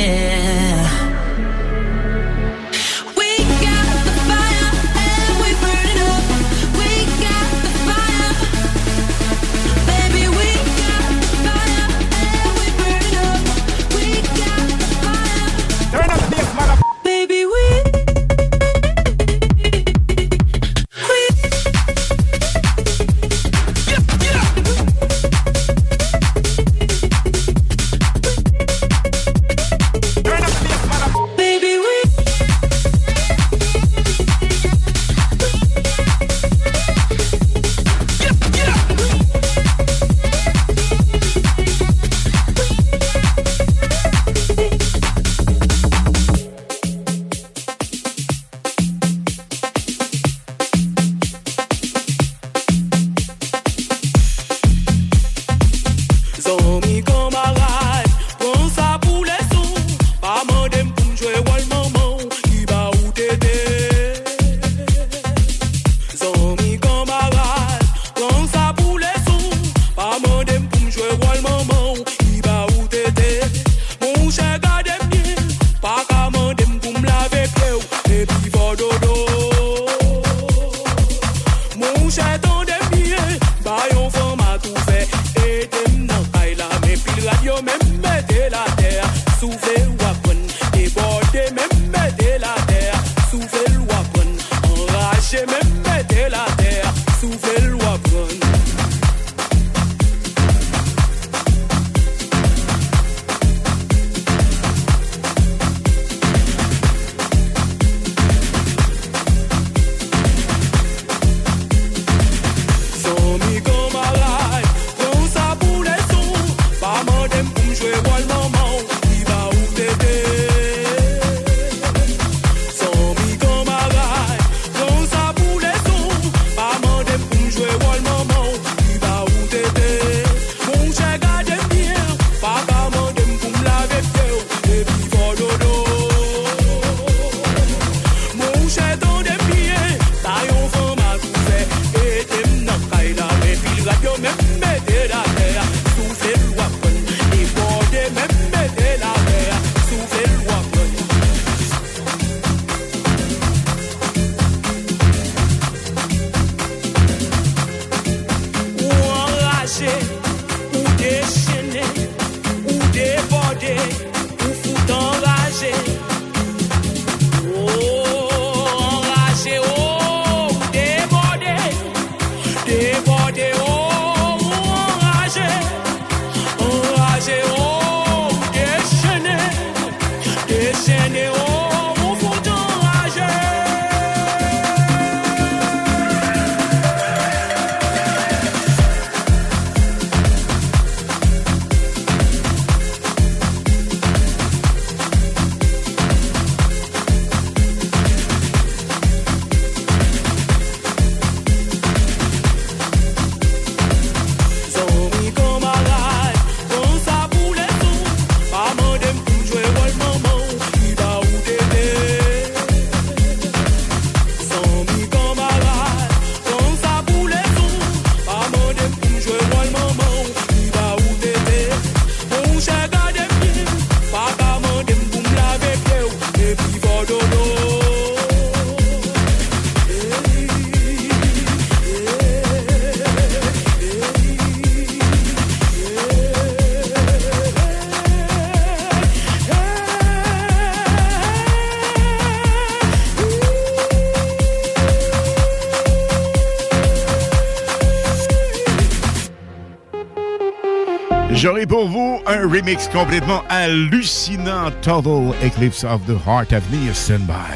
J'aurai pour vous un remix complètement hallucinant, Total Eclipse of the Heart à venir, stand by.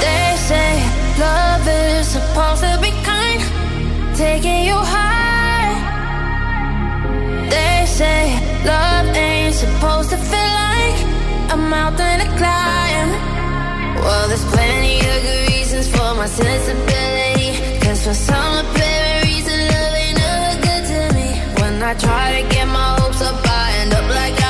They say love is supposed to be kind, taking you high. They say love ain't supposed to feel like a mountain to climb. Well, there's plenty of good reasons for my sensibility, cause for some ability, And I try to get my hopes up, I end up like I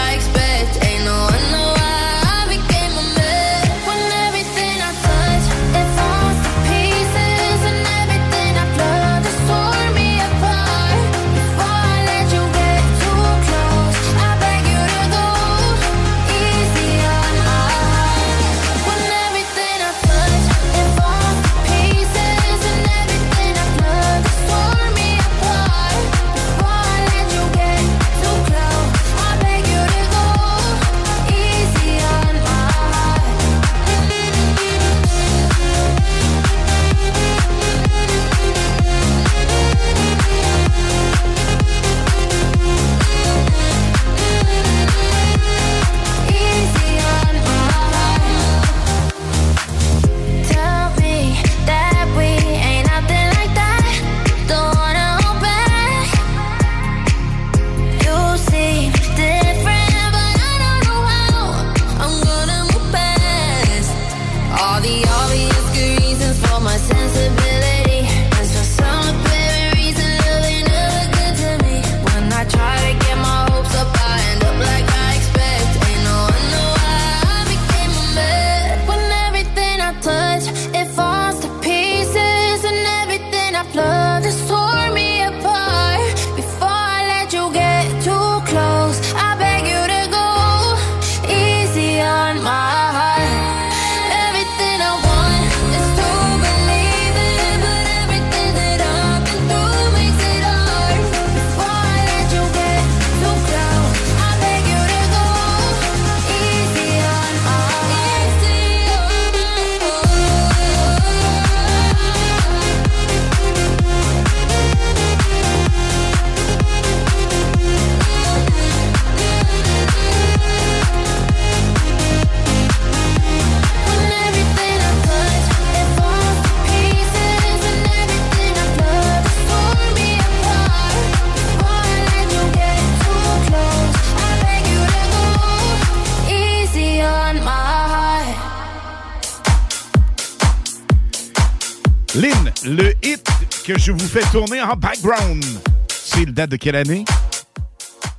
tourner en background. C'est le date de quelle année?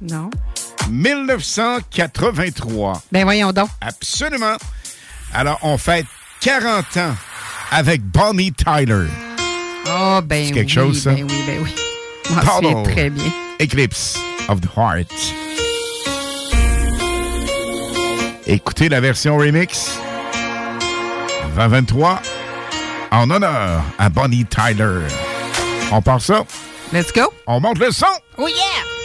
Non. 1983. Ben voyons donc. Absolument. Alors, on fête 40 ans avec Bonnie Tyler. Oh, ben quelque chose, ça? Ben oui, ben très bien. Eclipse of the Heart. Écoutez la version remix 2023 en honneur à Bonnie Tyler. On part ça. Let's go. On monte le son. Oh yeah!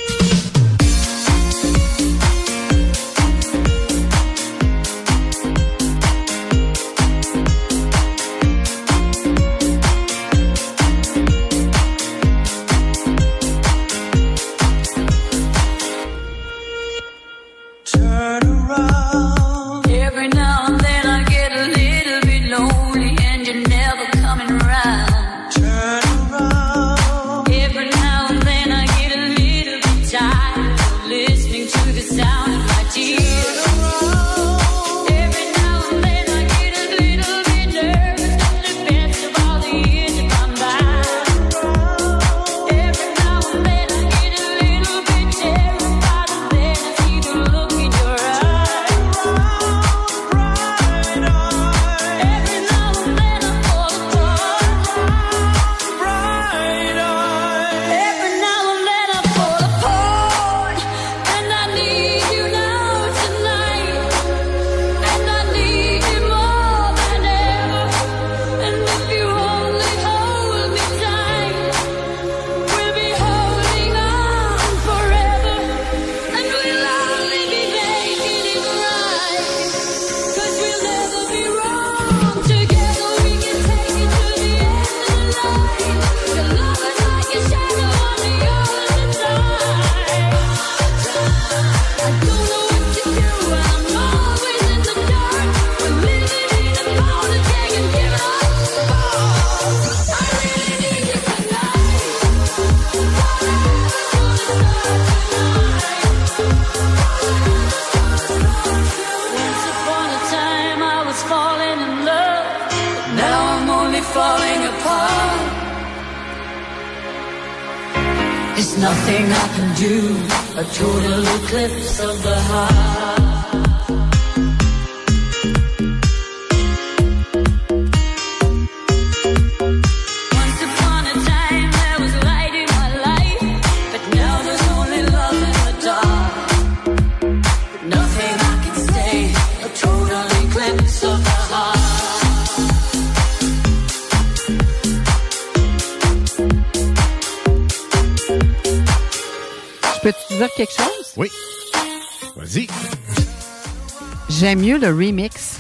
Le remix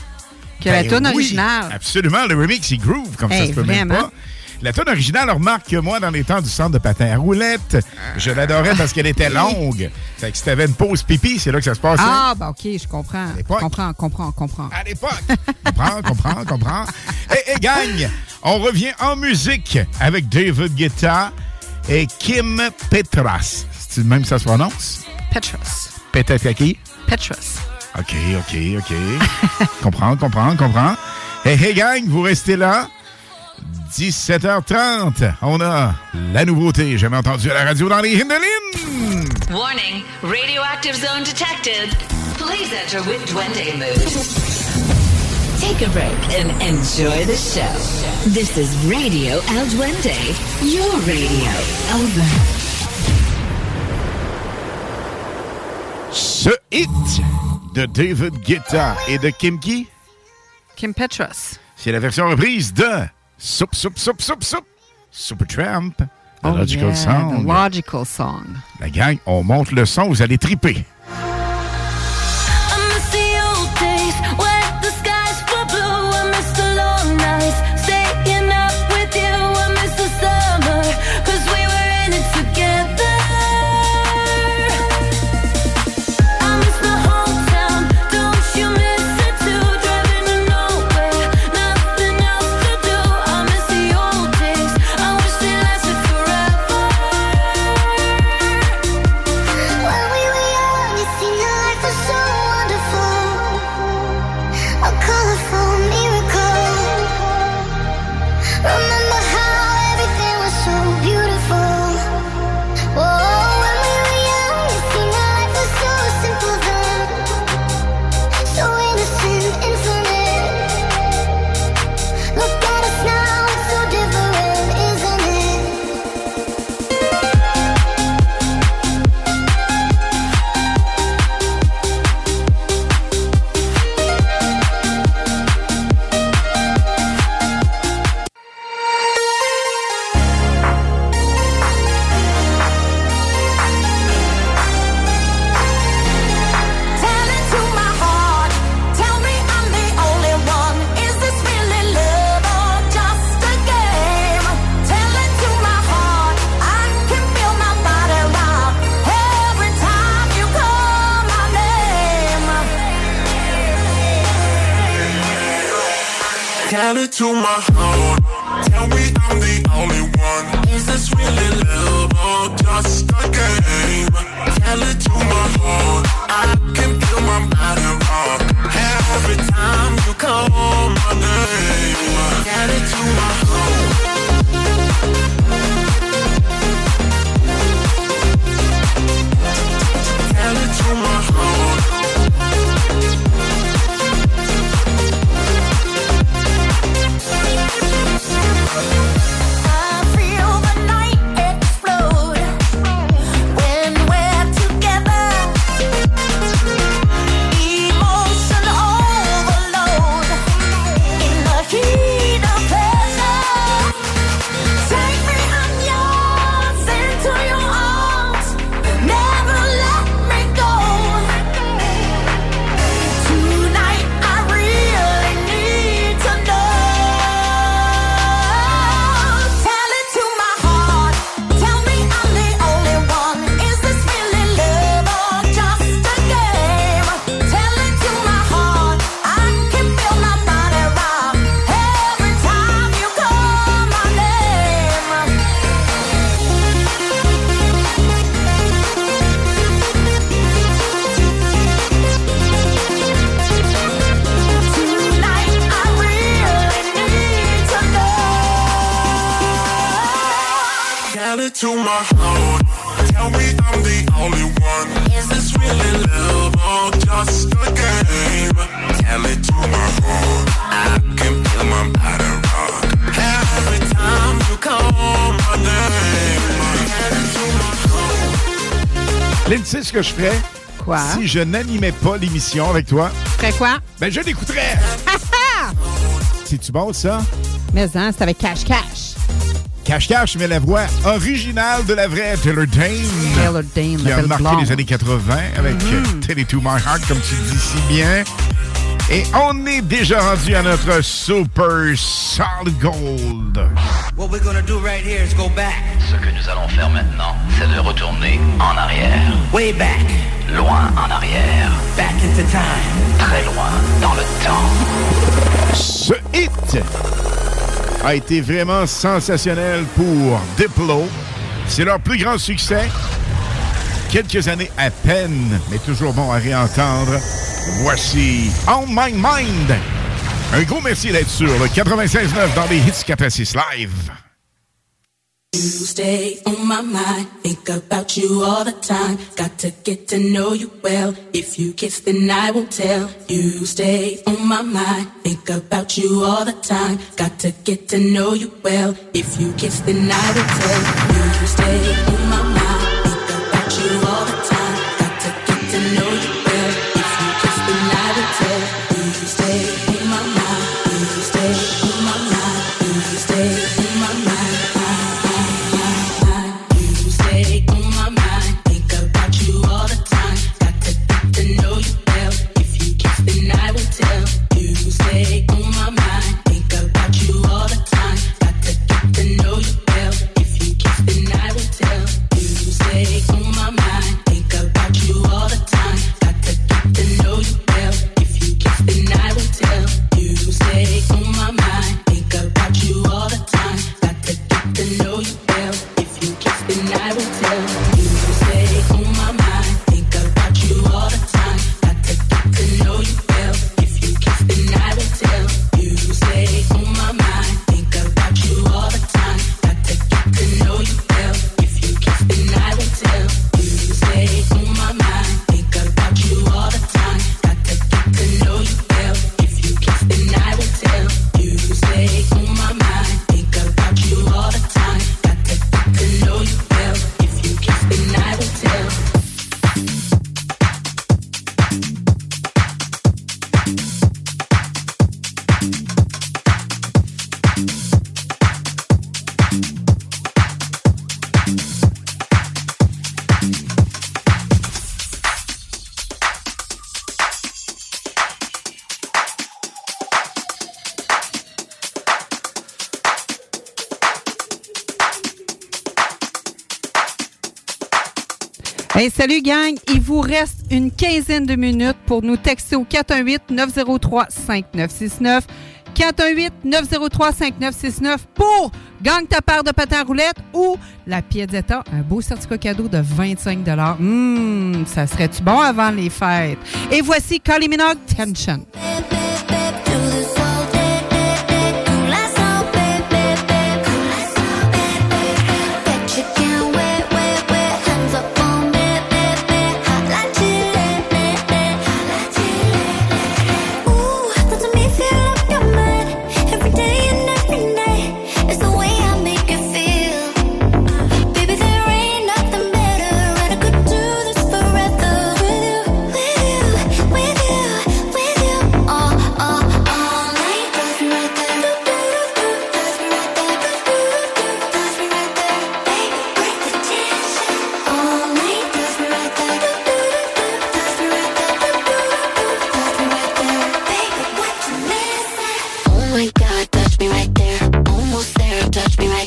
que la Ben tune oui, originale. Absolument, le remix, il groove comme ça se peut même pas. La tune originale, remarque que moi, dans les temps du centre de patin à roulettes, je l'adorais parce qu'elle était longue. Fait que si t'avais une pause pipi, c'est là que ça se passait. Ah, bah OK, je comprends. Comprends, comprends, comprends. À l'époque. comprends, comprends, comprends. Et, et gagne, on revient en musique avec David Guetta et Kim Petras. C'est même que ça se prononce? Petros. Peut-être à qui? Petros. OK, OK, OK. [LAUGHS] comprends, comprends, comprends. Hey, hey, gang, vous restez là. 17h30, on a la nouveauté jamais entendue à la radio dans les Hindelines. Warning, radioactive zone detected. Please enter with Duende mood. Take a break and enjoy the show. This is Radio El Duende, your radio. Over. Ce hit de David Guetta et de Kim Key, Kim Petros. c'est la version reprise de Soup, Soup, Soup, Soup, Soup, Supertramp, The Oh, Logical yeah, Song. The Logical Song. La gang, on monte le son, vous allez triper. Que je ferais? Quoi? Si je n'animais pas l'émission avec toi, Ferais quoi? ben je l'écouterais. [LAUGHS] C'est-tu bon, ça? Mais hein, c'est avec Cash Cash. Cache-cache, mais la voix originale de la vraie Taylor Dane. Taylor Dane, Qui a marqué blonde. les années 80 avec. Tell It To My Heart, comme tu le dis si bien. Et on est déjà rendu à notre Super Solid Gold. What we're gonna do right here is go back. Ce que nous allons faire maintenant, c'est de retourner en arrière. Way back. Loin en arrière. Back into time. Très loin dans le temps. Ce hit a été vraiment sensationnel pour Diplo. C'est leur plus grand succès. Quelques années à peine, mais toujours bon à réentendre. Voici On My Mind. Un gros merci d'être sur le 96.9 dans les Hits Capacis Live. You stay on my mind, think about you all the time. Got to get to know you well. If you kiss, then I won't tell. You stay on my mind, think about you all the time. Got to get to know you well. If you kiss, then I will tell. You stay on my mind, gang, il vous reste une quinzaine de minutes pour nous texter au 418-903-5969. 418-903-5969 pour Gang ta part de patin roulette ou la Piazzetta, un beau certificat cadeau de 25 Hum, ça serait-tu bon avant les fêtes? Et voici Kylie Minogue, Tension. my God, touch me right there. Almost there, touch me right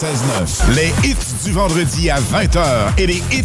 96.9. Les hits du vendredi à 20h et les hits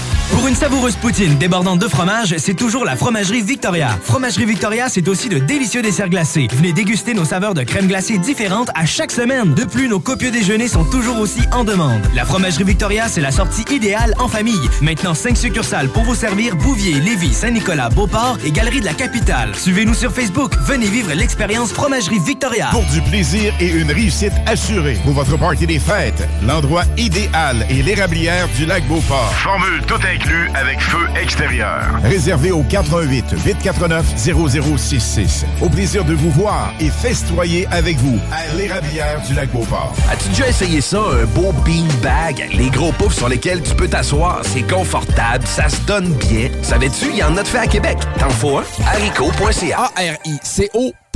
Pour une savoureuse poutine débordante de fromage, c'est toujours la Fromagerie Victoria. Fromagerie Victoria, c'est aussi de délicieux desserts glacés. Venez déguster nos saveurs de crème glacée différentes à chaque semaine. De plus, nos copieux déjeuners sont toujours aussi en demande. La Fromagerie Victoria, c'est la sortie idéale en famille. Maintenant, 5 succursales pour vous servir Bouvier, Lévis, Saint-Nicolas, Beauport et Galerie de la Capitale. Suivez-nous sur Facebook. Venez vivre l'expérience Fromagerie Victoria. Pour du plaisir et une réussite assurée pour votre party des fêtes, l'endroit idéal est l'érablière du lac Beauport. Formule tout inclus avec feu extérieur. Réservé au 88 849 0066. Au plaisir de vous voir et festoyer avec vous à l'érablière du lac Beauport. As-tu déjà essayé ça, un beau beanbag? Les gros poufs sur lesquels tu peux t'asseoir, c'est confortable, ça se donne bien. Savais-tu, il y en a de fait à Québec. T'en faut un? haricot.ca. A-R-I-C-O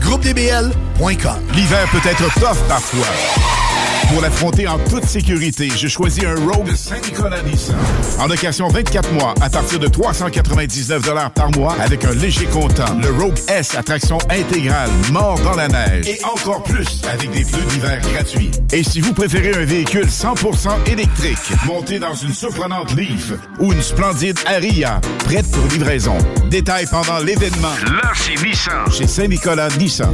GroupeDBL.com L'hiver peut être tough parfois. Pour l'affronter en toute sécurité, j'ai choisi un Rogue Saint-Nicolas Nissan. En location 24 mois, à partir de 399 par mois, avec un léger comptant. Le Rogue S à traction intégrale, mort dans la neige. Et encore plus, avec des pneus d'hiver gratuits. Et si vous préférez un véhicule 100% électrique, monté dans une surprenante Leaf ou une splendide Aria, prête pour livraison. Détails pendant l'événement. Là, c'est Nissan. Chez Saint-Nicolas Nissan. Sur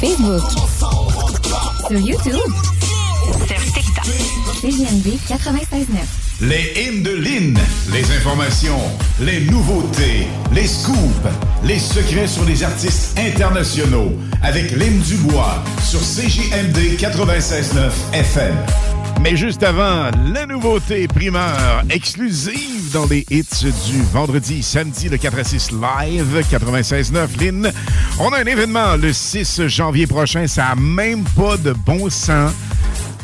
Facebook. Sur YouTube. Sur TikTok. CGMD 96.9. Les hymnes de Lynn, les informations, les nouveautés, les scoops, les secrets sur les artistes internationaux avec Lynn Dubois sur CJMD 96.9 FM. Mais juste avant, la nouveauté primeur exclusive dans les hits du vendredi, samedi, le 4 à 6 live, 96.9 Lynn. On a un événement le 6 janvier prochain. Ça n'a même pas de bon sens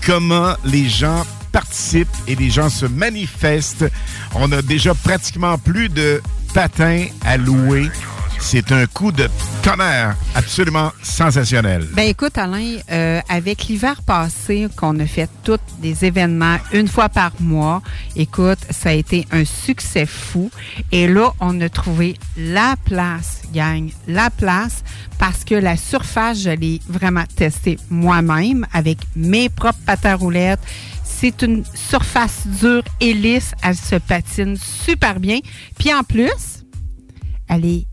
comment les gens participent et les gens se manifestent. On a déjà pratiquement plus de patins à louer. C'est un coup de tonnerre absolument sensationnel. Ben écoute, Alain, euh, avec l'hiver passé, qu'on a fait tous des événements une fois par mois, écoute, ça a été un succès fou. Et là, on a trouvé la place, gang, la place, parce que la surface, je l'ai vraiment testé moi-même avec mes propres patins roulettes. C'est une surface dure et lisse. Elle se patine super bien. Puis en plus, elle est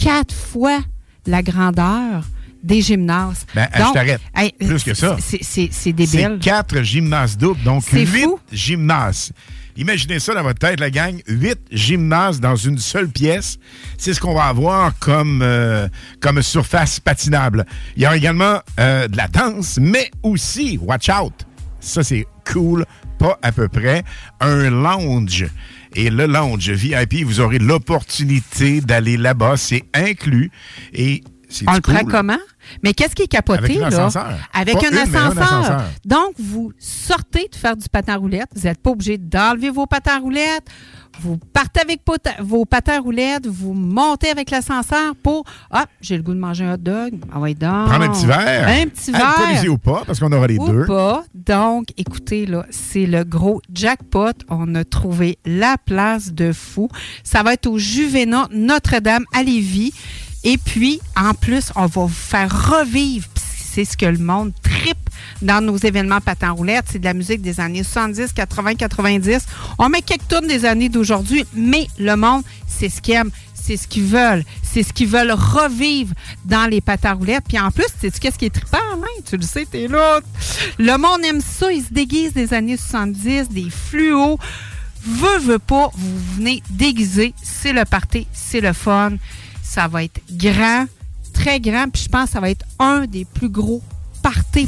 quatre fois la grandeur des gymnases. Ben, je t'arrête. Plus que ça. C'est débile. C'est quatre gymnases doubles, donc huit fou. gymnases. Imaginez ça dans votre tête, la gang. Huit gymnases dans une seule pièce. C'est ce qu'on va avoir comme, euh, comme surface patinable. Il y a également euh, de la danse, mais aussi, watch out, ça c'est cool, pas à peu près, un lounge. Et le lounge VIP, vous aurez l'opportunité d'aller là-bas. C'est inclus. Et c'est On le cool. prend comment? Mais qu'est-ce qui est capoté, Avec un là? ascenseur. Avec un, une, mais un ascenseur. ascenseur. Donc, vous sortez de faire du patin roulette. Vous n'êtes pas obligé d'enlever vos patins roulettes. Vous partez avec vos patins à roulettes. Vous montez avec l'ascenseur pour. Ah, j'ai le goût de manger un hot dog. Ah ouais, donc. Prendre un petit verre. Un petit verre. Alcoolisé ou pas, parce qu'on aura les Ou deux. pas. Donc, écoutez, là, c'est le gros jackpot. On a trouvé la place de fou. Ça va être au Juvénat Notre-Dame à Lévis. Et puis, en plus, on va vous faire revivre. C'est ce que le monde tripe dans nos événements patins roulettes. C'est de la musique des années 70, 80, 90. On met quelques tournes des années d'aujourd'hui, mais le monde, c'est ce qu'il aime. C'est ce qu'ils veulent. C'est ce qu'ils veulent revivre dans les patins roulettes. Puis en plus, sais-tu qu'est-ce qui est trippant, hein? Tu le sais, t'es là. Le monde aime ça. Ils se déguisent des années 70, des fluos. Veux, veux pas, vous venez déguiser. C'est le party, c'est le fun. Ça va être grand, très grand. Puis je pense que ça va être un des plus gros parties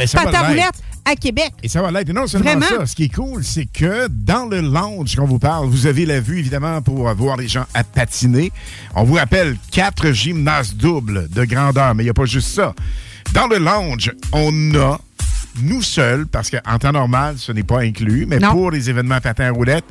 à Québec. Et ça va l'être. Non seulement Vraiment? ça, ce qui est cool, c'est que dans le lounge qu'on vous parle, vous avez la vue, évidemment, pour voir les gens à patiner. On vous rappelle quatre gymnases doubles de grandeur, mais il n'y a pas juste ça. Dans le lounge, on a nous seuls, parce qu'en temps normal, ce n'est pas inclus, mais pour les événements patins à roulettes,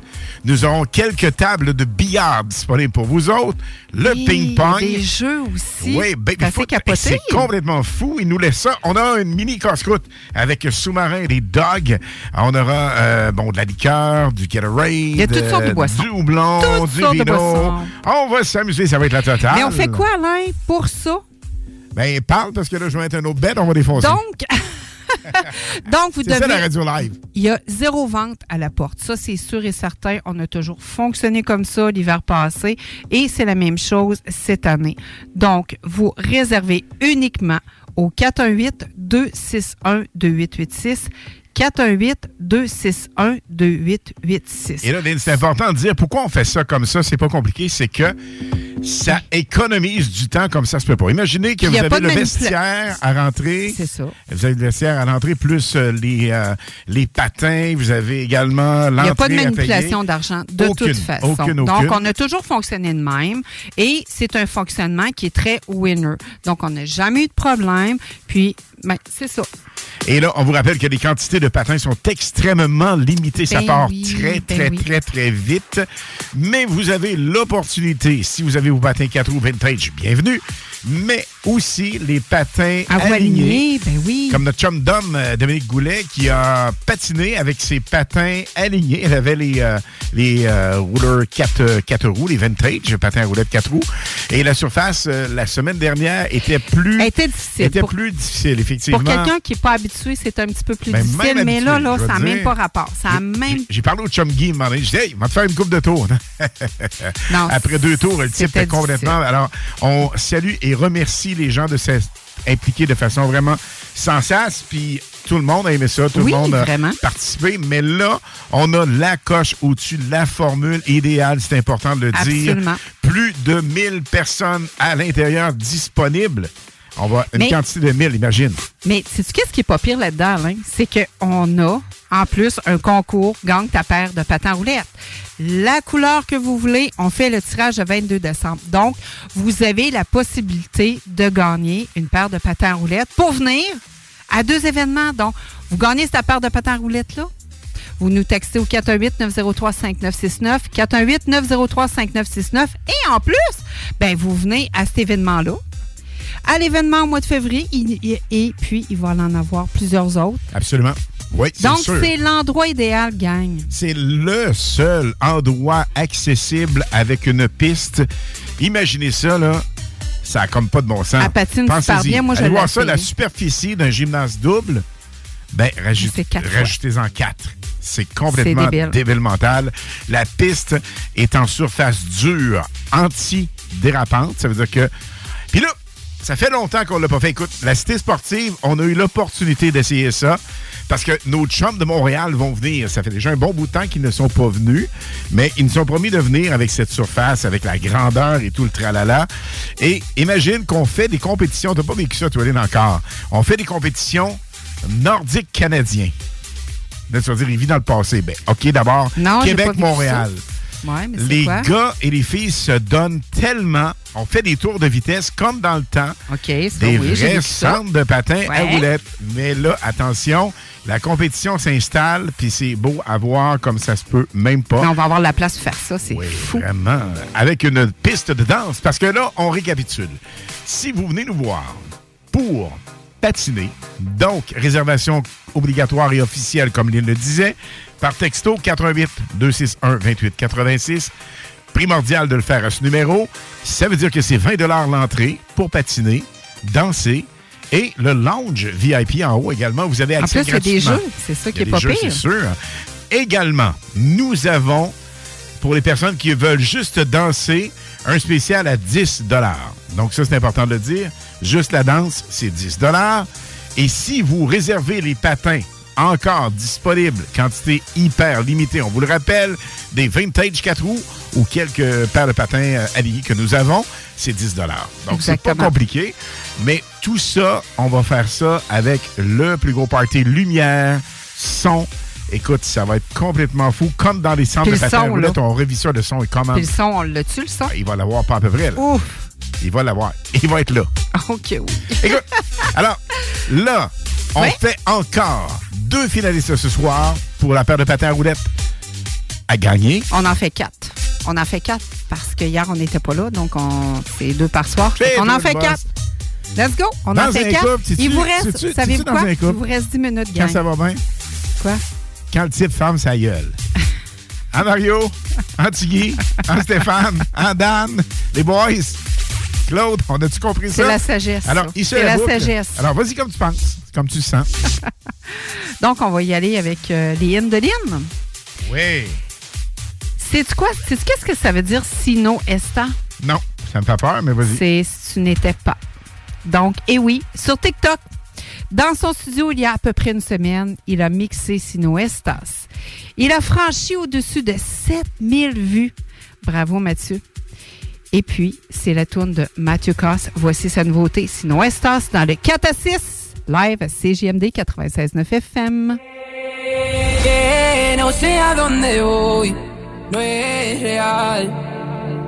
nous aurons quelques tables de billard disponibles pour vous autres, le ping-pong. Des jeux aussi. Oui, Babyfoot, capoté. c'est complètement fou. Il nous laisse ça. On a une mini casse-croûte avec sous-marin, des dogs. On aura euh, bon, de la liqueur, du Gatorade. Il y a toutes sortes de boissons. Du houblon, Toutes du sortes vino. On va s'amuser, ça va être la totale. Mais on fait quoi, Alain, pour ça? Ben, parle parce que là, je vais mettre un autre bête, on va défoncer. Donc, [LAUGHS] [LAUGHS] donc vous C'est devez. la radio live. Il y a zéro vente à la porte. Ça, c'est sûr et certain. On a toujours fonctionné comme ça l'hiver passé et c'est la même chose cette année. Donc, vous réservez uniquement au 418-261-2886. 418-261-2886. Et là, c'est important de dire pourquoi on fait ça comme ça. C'est pas compliqué. C'est que ça économise du temps comme ça se peut pas. Imaginez que vous avez le vestiaire à rentrer. C'est ça. Vous avez le vestiaire à l'entrée, plus euh, les, euh, les patins. Vous avez également l'entrée Il n'y a pas de manipulation d'argent de Aucune, toute façon. aucune, Donc, on a toujours fonctionné de même et c'est un fonctionnement qui est très winner. Donc, on n'a jamais eu de problème. Puis, ben, c'est ça. Et là, on vous rappelle que les quantités de patins sont extrêmement limitées. Ça Ben part oui, très, ben très, oui. très, très vite. Mais vous avez l'opportunité, si vous avez vos patins 4 roues vintage, bienvenue. Mais aussi les patins À alignés. ben oui. Comme notre chum d'homme, euh, Dominique Goulet, qui a patiné avec ses patins alignés. Elle avait les, euh, les euh, rouleurs 4, roues, les vintage, patins à roulettes 4 roues. Et la surface, euh, la semaine dernière, était plus... était difficile. Était Pour- plus difficile, effectivement. Pour quelqu'un qui n'est pas habitué, c'est un petit peu plus Ben, difficile. Mais là, là, ça n'a même pas rapport. Ça a même. J'ai parlé au chum Guy. J'ai dit, hey, va te faire une coupe de tours. Non, [LAUGHS] Après deux tours, le type était complètement. Alors, on salue et remercie les gens de s'être impliqués de façon vraiment sans sas. Puis tout le monde a aimé ça. Tout Oui, le monde a vraiment. participé. Mais là, on a la coche au-dessus, la formule idéale. C'est important de le dire. Plus de 1000 personnes à l'intérieur disponibles. On va une Mais- quantité de 1000, imagine. Mais qu'est-ce qui est pas pire là-dedans, Alain? C'est qu'on a, en plus, un concours Gagne ta paire de patins roulettes. La couleur que vous voulez, on fait le tirage le 22 décembre. Donc, vous avez la possibilité de gagner une paire de patins roulettes pour venir à deux événements. Donc, vous gagnez cette paire de patins roulettes-là. Vous nous textez au 418-903-5969, 418-903-5969. Et en plus, ben, vous venez à cet événement-là. À l'événement au mois de février, il- il- et puis il va en avoir plusieurs autres. Absolument. Oui, c'est Donc, c'est l'endroit idéal, gang. C'est le seul endroit accessible avec une piste. Imaginez ça, là. Ça a comme pas de bon sens. Elle patine super bien. Moi, je voir ça, la superficie d'un gymnase double. Ben, rajoutez-en quatre. C'est complètement débile. débile mental. La piste est en surface dure, anti-dérapante. Ça veut dire que. Puis là, ça fait longtemps qu'on l'a pas fait. Écoute, la cité sportive, on a eu l'opportunité d'essayer ça. Parce que nos chums de Montréal vont venir. Ça fait déjà un bon bout de temps qu'ils ne sont pas venus. Mais ils nous ont promis de venir avec cette surface, avec la grandeur et tout le tralala. Et imagine qu'on fait des compétitions. T'as pas vécu ça, toi, Lynn, encore. On fait des compétitions nordiques canadiens. Là, tu vas dire, il vit dans le passé. Ben, OK, d'abord, Québec-Montréal. Ouais, mais c'est Les quoi? gars et les filles se donnent tellement. On fait des tours de vitesse comme dans le temps. OK, ça, Des oui, j'ai vrais centres de patins à roulettes. Mais là, attention, la compétition s'installe, puis c'est beau à voir comme ça se peut même pas. Mais on va avoir la place pour faire ça, c'est fou. Vraiment. Avec une piste de danse. Parce que là, on récapitule. Si vous venez nous voir pour patiner, donc réservation obligatoire et officielle, comme Lynn le disait, par texto 88 261 28 86. Primordial de le faire à ce numéro. Ça veut dire que c'est 20 l'entrée pour patiner, danser Et le lounge VIP en haut également, vous avez En accès plus, il y a des jeux. C'est ça qui est pas jeux, pire. c'est sûr. Également, nous avons, pour les personnes qui veulent juste danser, un spécial à 10 Donc ça, c'est important de le dire. Juste la danse, c'est 10 Et si vous réservez les patins encore disponibles, quantité hyper limitée, on vous le rappelle, des vintage 4 roues ou quelques paires de patins euh, alignés que nous avons, c'est 10 Donc c'est pas compliqué. Mais tout ça, on va faire ça avec le plus gros party lumière, son. Écoute, ça va être complètement fou. Comme dans les centres de le patins son, là. on réviseur de son est comment? Puis le son, on l'a-tu, le son? Il va l'avoir pas à peu près. là. Ouf! Il va l'avoir. Il va être là. [LAUGHS] OK, oui. Écoute, [LAUGHS] alors, là, on Oui? fait encore deux finalistes ce soir pour la paire de patins à roulettes à gagner. On en fait quatre. On en fait quatre parce que hier, on n'était pas là, donc on c'est deux par soir. On en fait quatre. Let's go. On Dans en fait quatre. couple, Il vous reste, savez-vous dans quoi? Il vous reste 10 minutes, Quand gang. ça va bien? Quoi? Quand le type ferme sa gueule. [LAUGHS] En Mario, en Tiggy, en Stéphane, en Dan, les boys? Claude, on a-tu compris ça? C'est la sagesse, Alors, C'est la boucle. sagesse. Alors, vas-y comme tu penses, comme tu le sens. [LAUGHS] Donc, on va y aller avec euh, les hymnes de Lynn. oui. Sais-tu quoi? Qu'est-ce que ça veut dire sino esta? Non, ça me fait peur, mais vas-y. C'est si tu n'étais pas. Donc, et oui, sur TikTok, dans son studio, il y a à peu près une semaine, il a mixé Sino Estas. Il a franchi au-dessus de 7000 vues. Bravo, Mathieu. Et puis, c'est la tourne de Mathieu Cosse. Voici sa nouveauté, Sino Estas, dans le 4 à 6, live à CGMD 96.9 FM. Que no sé a dónde voy, no es real.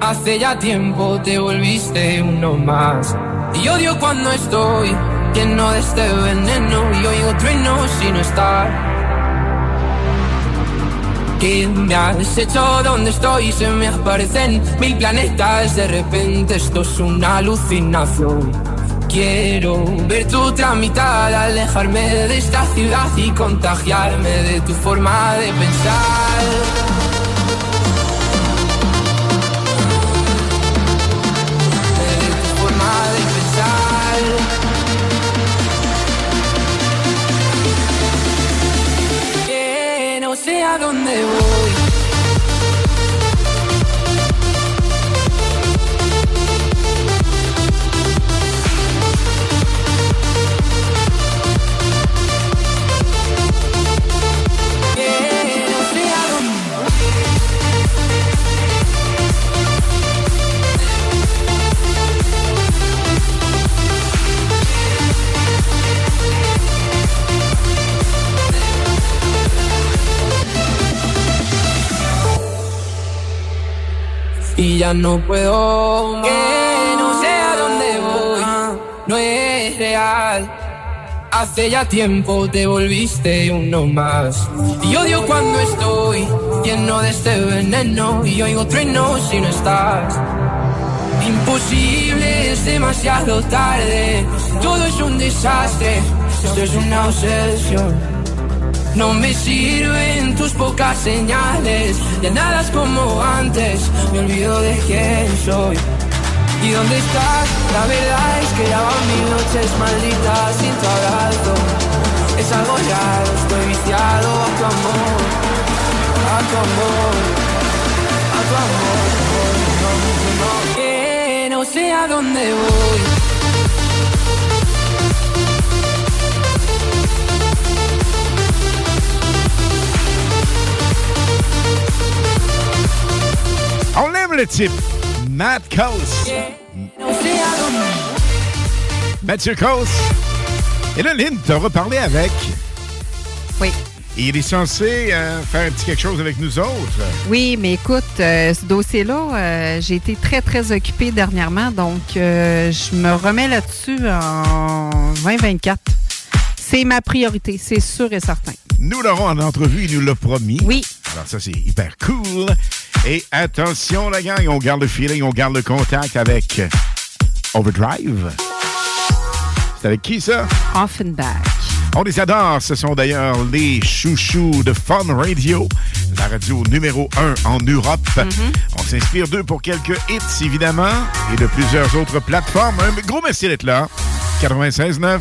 Hace ya tiempo te volviste uno más. Y odio cuando estoy lleno de este veneno y oigo trueno si no estás. Me has hecho donde estoy, se me aparecen mil planetas. De repente esto es una alucinación. Quiero ver tu otra mitad, alejarme de esta ciudad y contagiarme de tu forma de pensar. Sé a dónde voy. Ya no puedo más. Que no sé a dónde voy, no es real. Hace ya tiempo te volviste uno más. Y odio cuando estoy lleno de este veneno y oigo trueno si no estás. Imposible, es demasiado tarde. Todo es un desastre, esto es una obsesión. No me sirven tus pocas señales, ya nada es como antes, me olvido de quién soy. ¿Y dónde estás? La verdad es que ya van mil noches malditas sin tu abrazo. Es algo raro, estoy viciado a tu amor, a tu amor, a tu amor. Que no sé a dónde voy. On aime le type. Matt Coase. Mathieu Coase. Et là, Lynn, t'as reparlé avec. Oui. Et il est censé euh, faire un petit quelque chose avec nous autres. Oui, mais écoute, euh, ce dossier-là, euh, j'ai été très, très occupée dernièrement, donc je me remets là-dessus en 2024. C'est ma priorité, c'est sûr et certain. Nous l'aurons en entrevue, il nous l'a promis. Oui. Alors ça, c'est hyper cool. Et attention, la gang, on garde le feeling, on garde le contact avec Overdrive. C'est avec qui, ça? Offenbach. On les adore. Ce sont d'ailleurs les chouchous de Fun Radio, la radio numéro 1 en Europe. On s'inspire d'eux pour quelques hits, évidemment, et de plusieurs autres plateformes. Un gros merci d'être là. 96.9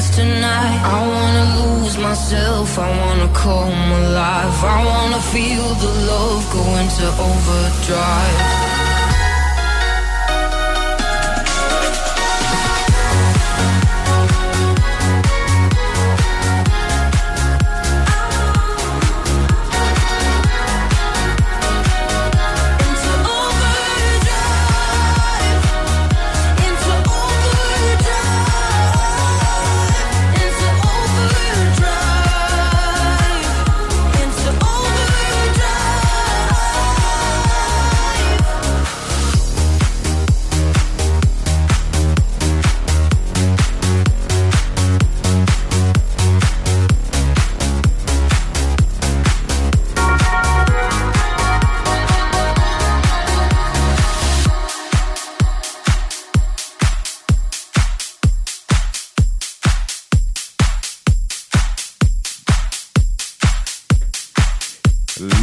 Dance tonight. I wanna lose myself, I wanna come alive. I wanna feel the love go into overdrive.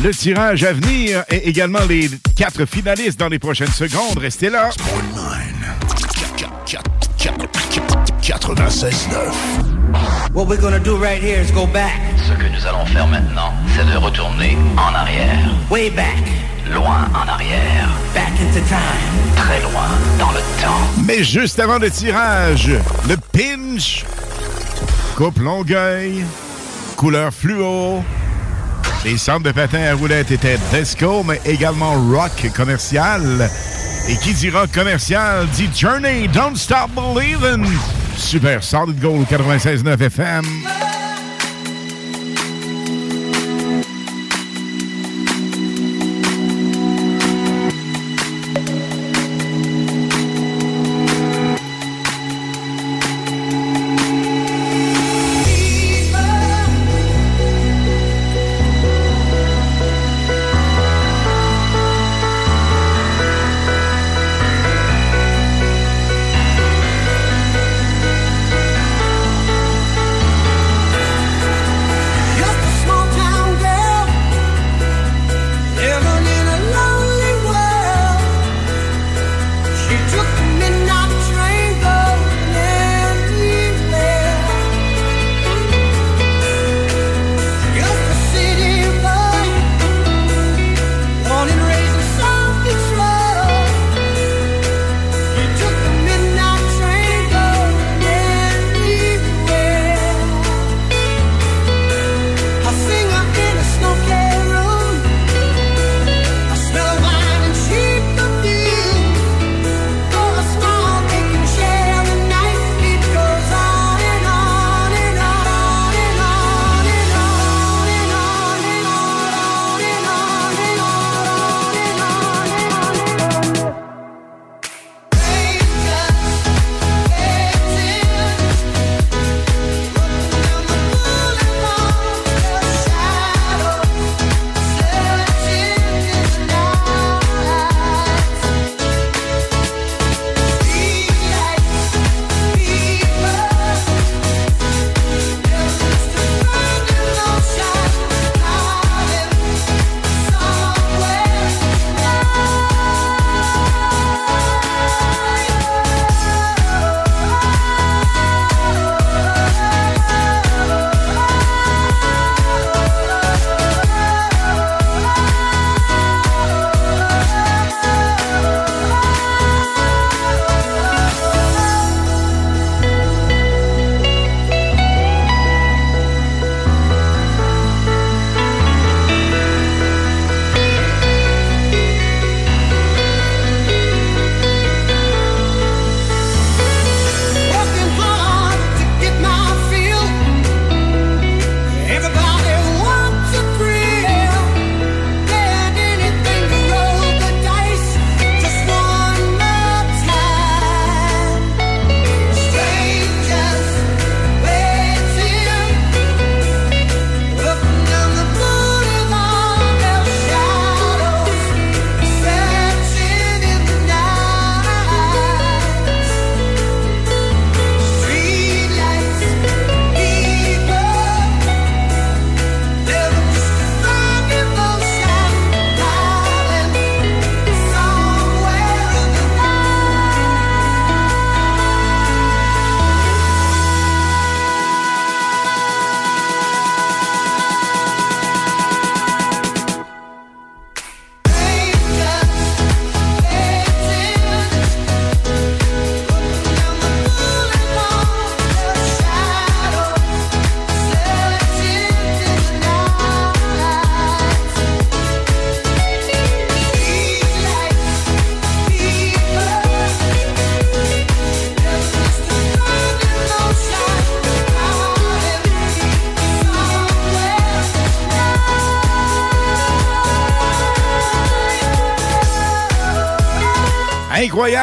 Le tirage à venir et également les quatre finalistes dans les prochaines secondes. Restez là. 96.9. What we're gonna do right here is go back. Ce que nous allons faire maintenant, c'est de retourner en arrière. Way back. Loin en arrière. Back into time. Très loin dans le temps. Mais juste avant le tirage, le pinch, coupe Longueuil, couleur fluo. Les centres de patins à roulettes étaient disco, mais également rock commercial. Et qui dit rock commercial dit Journey, Don't Stop Believin'. Super Solid Gold 96.9 FM.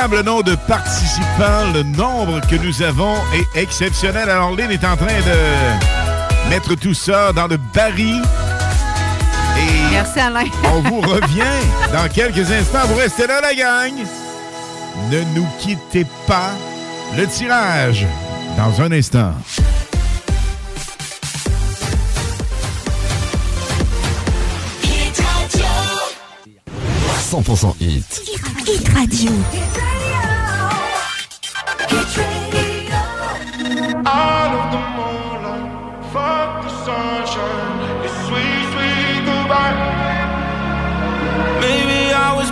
Incroyable nombre de participants. Le nombre que nous avons est exceptionnel. Alors, Lynn est en train de mettre tout ça dans le baril. Et Merci, Alain. [LAUGHS] on vous revient dans quelques instants. Vous restez là, la gang. Ne nous quittez pas. Le tirage dans un instant. 100% hit. Hit Radio.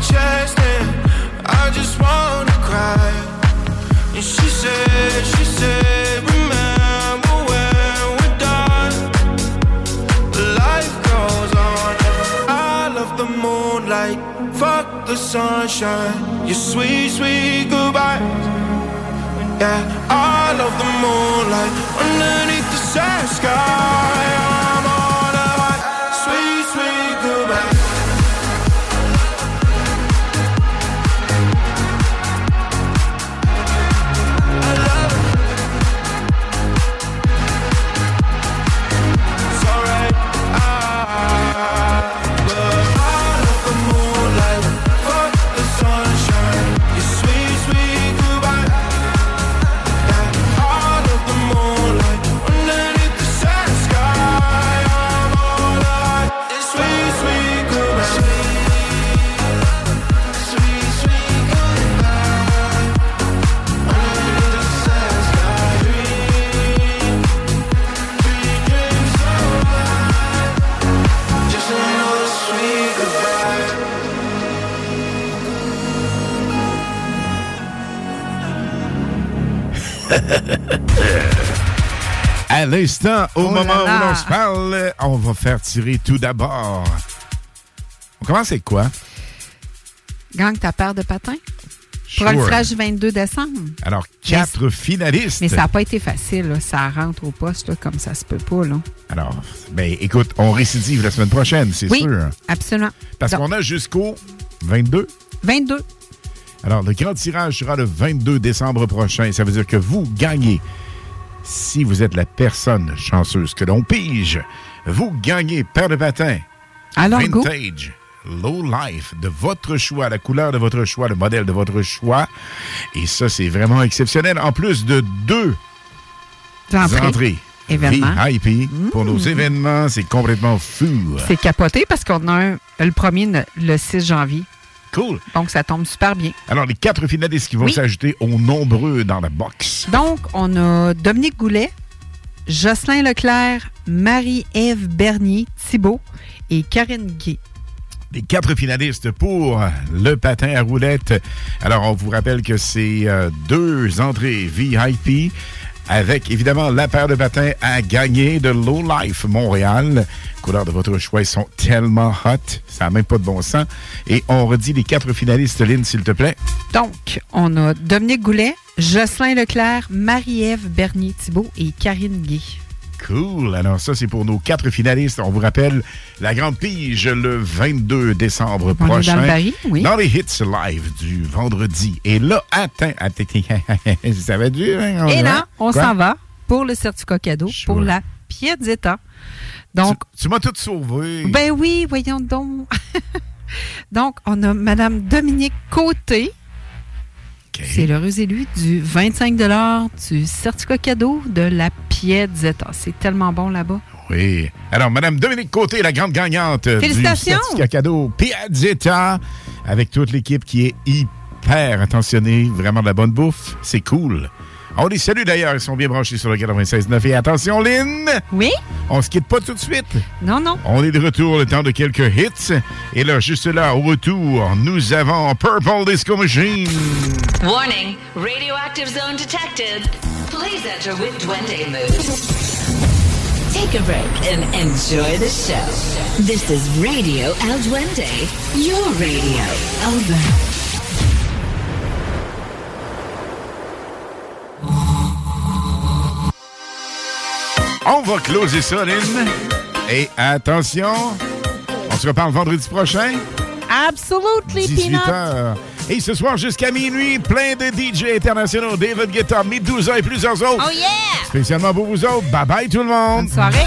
chest, and I just wanna cry. And she said, she said, remember when we're done. Life goes on. I love the moonlight. Fuck the sunshine. Your sweet, sweet goodbye. Yeah, I love the moonlight underneath the sad sky. À l'instant, au Oh moment là. où l'on se parle, on va faire tirer tout d'abord. On commence avec quoi? Gang ta paire de patins? Pour Sure. le tirage du 22 décembre. Alors, quatre finalistes. Mais ça n'a pas été facile. là. Ça rentre au poste là, comme ça se peut pas. Là. Alors, ben écoute, on récidive la semaine prochaine, c'est oui, sûr. absolument. Parce qu'on a jusqu'au 22. 22. Alors, le grand tirage sera le 22 décembre prochain. Ça veut dire que vous gagnez. Si vous êtes la personne chanceuse que l'on pige, vous gagnez paire de patins. Alors, go. Vintage. Low Life de votre choix, la couleur de votre choix, le modèle de votre choix. Et ça, c'est vraiment exceptionnel. En plus de deux Entrées. entrées pour nos événements, c'est complètement fou. C'est capoté parce qu'on a un- le premier le 6 janvier. Cool. Donc, ça tombe super bien. Alors, les quatre finalistes qui vont Oui. s'ajouter aux nombreux dans la box. Donc, on a Dominique Goulet, Jocelyn Leclerc, Marie-Ève Bernier, Thibault et Karine Guy. les quatre finalistes pour le patin à roulettes. Alors, on vous rappelle que c'est euh, deux entrées VIP avec évidemment la paire de patins à gagner de Low Life Montréal. Couleurs de votre choix, ils sont tellement hot, ça n'a même pas de bon sens. Et on redit les quatre finalistes, Lynn, s'il te plaît. Donc, on a Dominique Goulet, Jocelyn Leclerc, Marie-Ève Bernier, Thibault et Karine Guy. Cool. Alors ça, c'est pour nos quatre finalistes. On vous rappelle la grande pige le 22 décembre On est prochain. dans le baril, oui. Dans les hits live du vendredi. Et là, attends, attends, [LAUGHS] ça va dur. hein, Et là, on s'en va pour le certificat cadeau pour la Piazzetta. Donc, Tu m'as tout sauvé. ben oui, voyons donc. [LAUGHS] Donc, on a Madame Dominique Côté. C'est l'heureuse élue du 25 du certificat cadeau de la Piazzetta. C'est tellement bon là-bas. Oui. Alors, Madame Dominique Côté, la grande gagnante du Félicitations. certificat cadeau Piazzetta, avec toute l'équipe qui est hyper attentionnée, vraiment de la bonne bouffe. C'est cool. On les salue d'ailleurs, ils sont bien branchés sur le 96.9. Et attention, Lynn! Oui? On se quitte pas tout de suite. Non, non. On est de retour le temps de quelques hits. Et là, juste là, au retour, nous avons Purple Disco Machine. Warning, radioactive zone detected. Please enter with Duende mood. Take a break and enjoy the show. This is Radio El Duende, your radio. Over. On va closer ça, Lynn. Et attention, on se reparle vendredi prochain. Absolutely, 18 Peanut. heures. Et ce soir jusqu'à minuit, plein de DJ internationaux, David Guetta, Medusa et plusieurs autres. Oh yeah! Spécialement pour vous autres. Bye bye tout le monde. Bonne soirée.